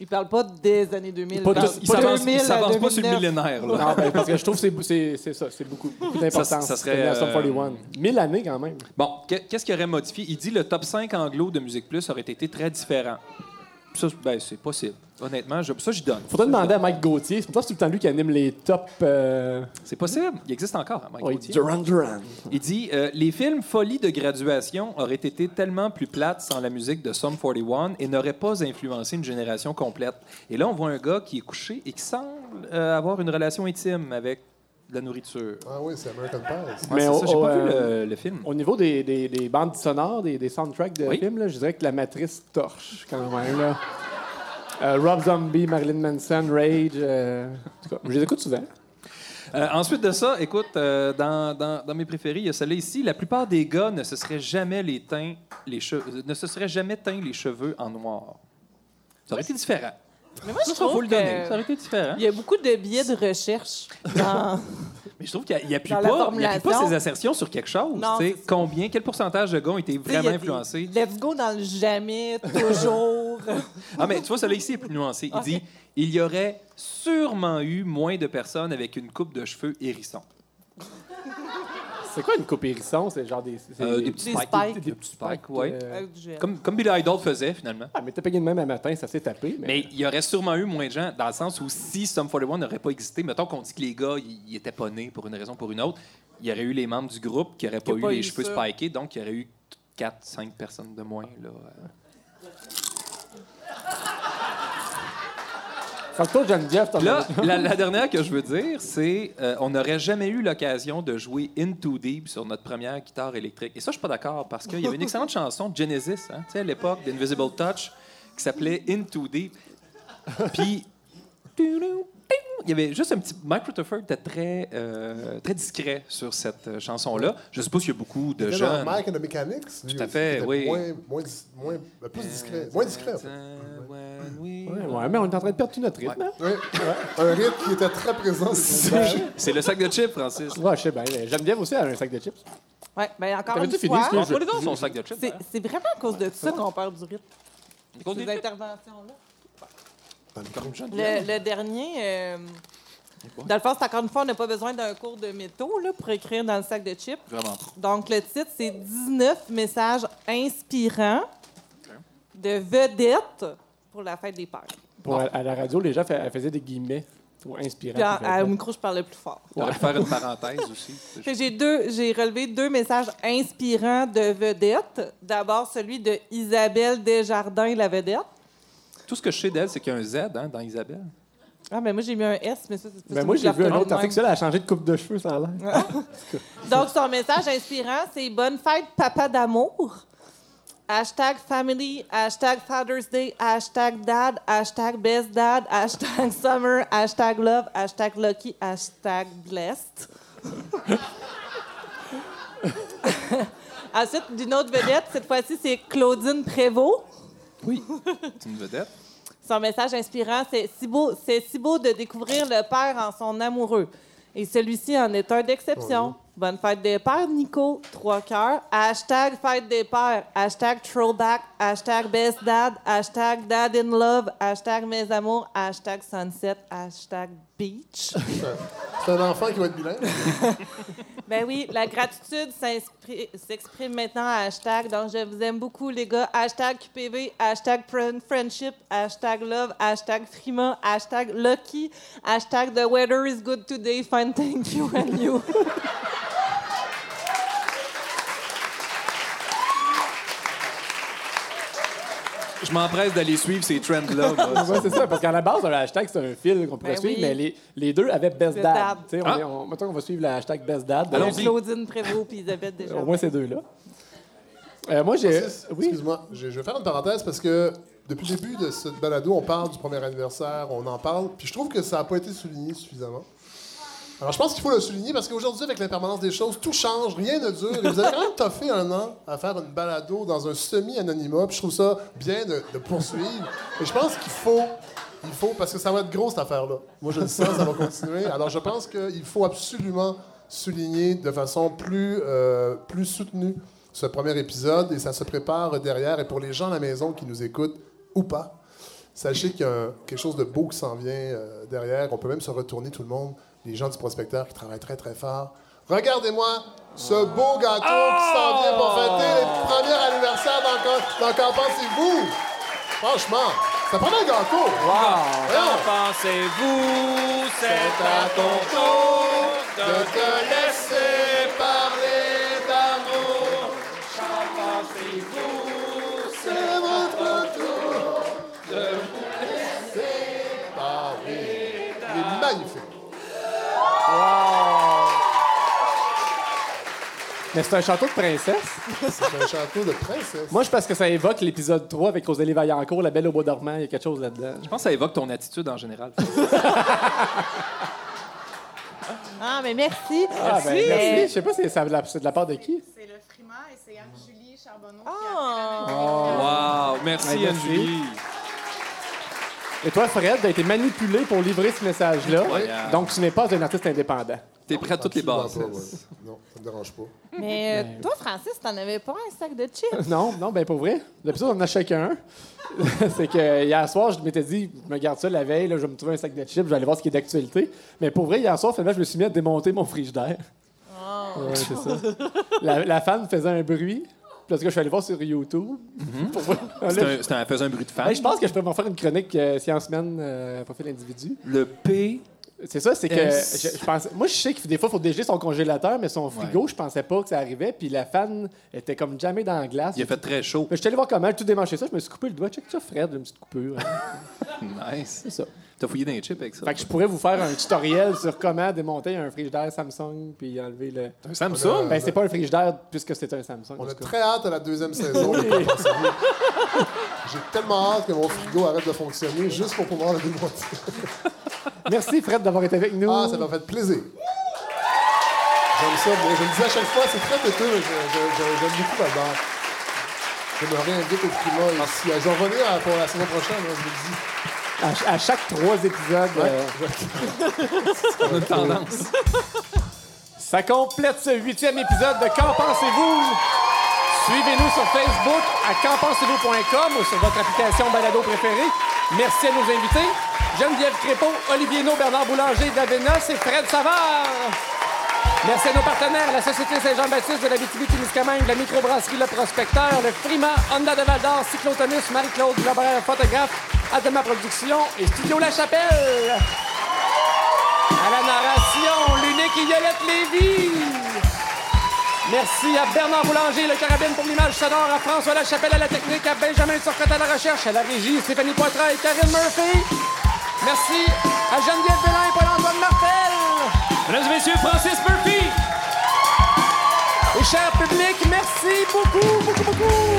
il parle pas des années 2000. Pas il parle tous- Il pas s'avance 2000 il à s'avance pas sur le 2009. millénaire. là. Non, ben, parce que je trouve que c'est- c'est c'est ça, c'est beaucoup, beaucoup d'importance. Ça- ça serait, Comme la Sum euh, 41. 1000 années quand même. Bon, que- qu'est-ce qu'il aurait modifié? Il dit le top 5 anglo de Musique Plus aurait été très différent. Ça, ben, c'est possible. Honnêtement, je- ça, j'y donne. Faudrait Ça, demander à Mike Gauthier. C'est pour ça que c'est tout le temps lui qui anime les top. euh. C'est possible. Il existe encore, hein, Mike ouais, Gauthier. Duran Duran. Il dit euh, Les films Folie de graduation auraient été tellement plus plates sans la musique de Sum 41 et n'auraient pas influencé une génération complète. Et là, on voit un gars qui est couché et qui semble euh, avoir une relation intime avec de la nourriture. Ah oui, c'est American Pie. Ouais, Mais ça, j'ai pas vu euh, le, le film. Au niveau des, des- des bandes sonores, des, des soundtracks de Oui. films, là, je dirais que la matrice torche quand même. Là. Euh, Rob Zombie, Marilyn Manson, Rage. euh, en tout cas, je les écoute souvent. Euh, ensuite de ça, écoute, euh, dans, dans- dans mes préférés, il y a celle-là ici. La plupart des gars ne se seraient jamais les teints, les cheveux, ne se seraient jamais teints les cheveux en noir. Ça aurait été différent. Mais moi, je Ça, faut trouve le donner. Ça que aurait été différent. il y a beaucoup de biais de recherche dans... Mais je trouve qu'il n'y appuie, Dans la pas, il appuie pas ses assertions sur quelque chose. Non. Combien, quel pourcentage de gars ont été vraiment des influencés? Let's go dans le jamais, toujours. Ah, mais tu vois, celui-là ici est plus nuancé. Il dit il y aurait sûrement eu moins de personnes avec une coupe de cheveux hérisson. C'est quoi une coupe hérisson? C'est genre des. c'est Euh, des petits Des spikes. spikes. Des, petits spikes, oui. euh, Avec du gel. Comme, comme Billy Idol faisait, finalement. Ah, mais t'as payé de même un matin, ça s'est tapé. Mais, Mais il y aurait sûrement eu moins de gens, dans le sens où si Sum 41 n'aurait pas existé, mettons qu'on dit que les gars, ils ils étaient pas nés pour une raison ou pour une autre, il y aurait eu les membres du groupe qui n'auraient pas Qui eu pas les eu cheveux ça. spikés, donc il y aurait eu 4-5 personnes de moins. Là. Geneviève, t'en Là, la, la dernière que je veux dire, c'est euh, on n'aurait jamais eu l'occasion de jouer Into Deep sur notre première guitare électrique. Et ça, je suis pas d'accord parce qu'il y avait une excellente chanson de Genesis, hein, tu sais, à l'époque d'Invisible Touch, qui s'appelait Into Deep. Puis, il y avait juste un petit. Mike Rutherford était très, euh, très discret sur cette euh, chanson-là. Je suppose qu'il y a beaucoup de dans Mike and the Mechanics. lui Tout à fait, oui. Moins, moins, moins, euh, plus discret. Moins discret, en fait. Ouais, ouais, mais on est en train de perdre tout notre rythme. hein? Oui. Un rythme qui était très présent. C'est le sac de chips, Francis. Ouais, je sais bien. mais Geneviève aussi a un sac de chips. Ouais, ben encore une fini, fois, excuse? Montre-moi les dents, son sac de chips. c'est c'est vraiment à cause de ça qu'on perd du rythme, Cause ces interventions-là. Comme Le, le dernier, euh, dans le fond, c'est encore une fois, on n'a pas besoin d'un cours de métaux là, pour écrire dans le sac de chips. Vraiment. Donc, le titre, c'est 19 messages inspirants de vedettes pour la fête des pères. Pour, à, à la radio, les gens faisaient des guillemets pour inspirer. Puis, à- à- au micro, je parlais plus fort. On pu faire une parenthèse aussi. Deux, j'ai relevé deux messages inspirants de vedettes. D'abord, celui de Isabelle Desjardins, la vedette. Tout ce que je sais d'elle, c'est qu'il y a un Z hein, dans Isabelle. Ah, ben moi, j'ai mis un S, mais ça, c'est Ben moi, j'ai vu un autre article, ça. elle a changé de coupe de cheveux, ça a l'air. Donc, son message inspirant, c'est Bonne fête, papa d'amour. Hashtag family, hashtag Father's Day, hashtag dad, hashtag best dad, hashtag summer, hashtag love, hashtag lucky, hashtag blessed. Ensuite, d'une autre vedette, cette fois-ci, c'est Claudine Prévost. Oui. C'est une vedette. Son message inspirant, c'est si beau, c'est si beau de découvrir le père en son amoureux. Et celui-ci en est un d'exception. Bonne fête des pères, Nico. Trois cœurs. Hashtag fête des pères. Hashtag throwback. Hashtag best dad. Hashtag dad in love. Hashtag mes amours. Hashtag sunset. Hashtag beach. C'est un enfant qui va être bilingue. Ben oui, la gratitude s'exprime maintenant à hashtag. Donc, je vous aime beaucoup, les gars. Hashtag QPV, hashtag friend- friendship, hashtag love, hashtag frima, hashtag lucky, hashtag the weather is good today. Fine, thank you and you. Je m'empresse d'aller suivre ces trends-là. Ouais, c'est ça, parce qu'à la base, le hashtag, c'est un fil qu'on pourrait Ben suivre, oui. mais les, les deux avaient Best Best Dad. Dad. Tu sais, On Ah. est- on, mettons qu'on va suivre le hashtag Best Dad. Allons-y. Claudine Prévost puis Isabelle déjà. Au moins ces deux-là. Euh, moi, j'ai. Oui. Excuse-moi, je, je vais faire une parenthèse parce que depuis le début de cette balado, on parle du premier anniversaire, on en parle, puis je trouve que ça n'a pas été souligné suffisamment. Alors, je pense qu'il faut le souligner parce qu'aujourd'hui, avec l'impermanence des choses, tout change, rien ne dure. Et vous avez quand même toffé un an à faire une balado dans un semi-anonymat, puis je trouve ça bien de, poursuivre. Et je pense qu'il faut, il faut, parce que ça va être gros cette affaire-là. Moi, je le sens, ça va continuer. Alors, je pense qu'il faut absolument souligner de façon plus, euh, plus soutenue ce premier épisode et ça se prépare derrière. Et pour les gens à la maison qui nous écoutent ou pas, sachez qu'il y a quelque chose de beau qui s'en vient euh, derrière. On peut même se retourner tout le monde, les gens du prospecteur qui travaillent très très fort. Regardez-moi ce beau gâteau qui s'en vient pour fêter le premier anniversaire dans, Qu'en- Qu'en pensez-vous? Franchement, ça prend un gâteau. Voyons. pensez-vous? C'est à ton tour de te laisser parler d'amour. C'est votre tour de vous laisser parler. Il est magnifique. Mais c'est un château de princesse. C'est un château de princesse. Moi, je pense que ça évoque l'épisode 3 avec Rosalie Vaillancourt, La Belle au bois dormant. Il y a quelque chose là-dedans. Je pense que ça évoque ton attitude en général. Ah, mais merci. Ah, ben, merci. Je sais pas, si c'est de la part de qui? C'est le Frima et c'est Anne-Julie Charbonneau. Ah. Wow! Merci, Ouais, merci. Anne-Julie. Et toi, Fred, t'as été manipulé pour livrer ce message-là. Incroyable. Donc, tu n'es pas un artiste indépendant. T'es prêt à toutes les bases. pas, ouais. Non, ça me dérange pas. Mais euh, toi, Francis, t'en avais pas un sac de chips? Non, non, ben pour vrai. D'habitude, on en a chacun un. c'est que hier soir, je m'étais dit, je me garde ça la veille, là, je vais me trouver un sac de chips, je vais aller voir ce qui est d'actualité. Mais pour vrai, hier soir, finalement, je me suis mis à démonter mon frigidaire. Ouais, c'est ça. La, la fan faisait un bruit. Puis là, en tout cas, je suis allé voir sur YouTube. Pour voir. Là, C'était un- un, faisait un bruit de fan. Hey, je pense que je pourrais m'en faire une chronique euh, science semaine euh, profil individu. Le P. C'est ça, c'est que Yes. je, je pense, moi je sais que des fois il faut dégeler son congélateur, mais son frigo, je pensais pas que ça arrivait. Puis la fan était comme jamais dans la glace. Il a fait très chaud. Mais je suis allé voir comment tout démancher ça, je me suis coupé le doigt. Check ça, Fred, une petite coupure. Nice. C'est ça. T'as fouillé dans les chips avec ça? Fait que je pourrais vous faire un tutoriel sur comment démonter un frigidaire Samsung puis enlever le. Un Samsung? Ben c'est pas un frigidaire puisque c'est un Samsung. On a très hâte à la deuxième saison. J'ai tellement hâte que mon frigo arrête de fonctionner juste pour pouvoir le démonter. Merci Fred d'avoir été avec nous. Ah, ça m'a fait plaisir. J'aime ça. mais je le dis à chaque fois, c'est très têteux, mais j'aime beaucoup là-dedans. Je me réinvite au climat ici. Je vais revenir pour la saison prochaine, hein, je vous le dis. À, ch- à chaque trois épisodes. euh, On a une tendance. Ça complète ce huitième épisode de Qu'en pensez-vous? Suivez-nous sur Facebook à qu'enpensez-vous.com ou sur votre application balado préférée. Merci à nos invités. Geneviève Crépeau, Olivier No, Bernard Boulanger, Davenas et Fred Savard. Merci à nos partenaires, la Société Saint-Jean-Baptiste de la témiscamingue la microbrasserie Le Prospecteur, le Frima, Honda de Val-d'Or, Cyclotonus, Marie-Claude Glaber, photographe, Adema Productions et Studio La Chapelle. À la narration, l'unique Yolette Lévy. Merci à Bernard Boulanger, le carabine pour l'image sonore, à François Lachapelle à la technique, à Benjamin Turcotte à la recherche, à la régie, Stéphanie Poitras et Karine Murphy. Merci à Geneviève Bellin et Paul-Antoine Martel. Mesdames et messieurs, Francis Murphy! Et cher public, merci beaucoup, beaucoup, beaucoup.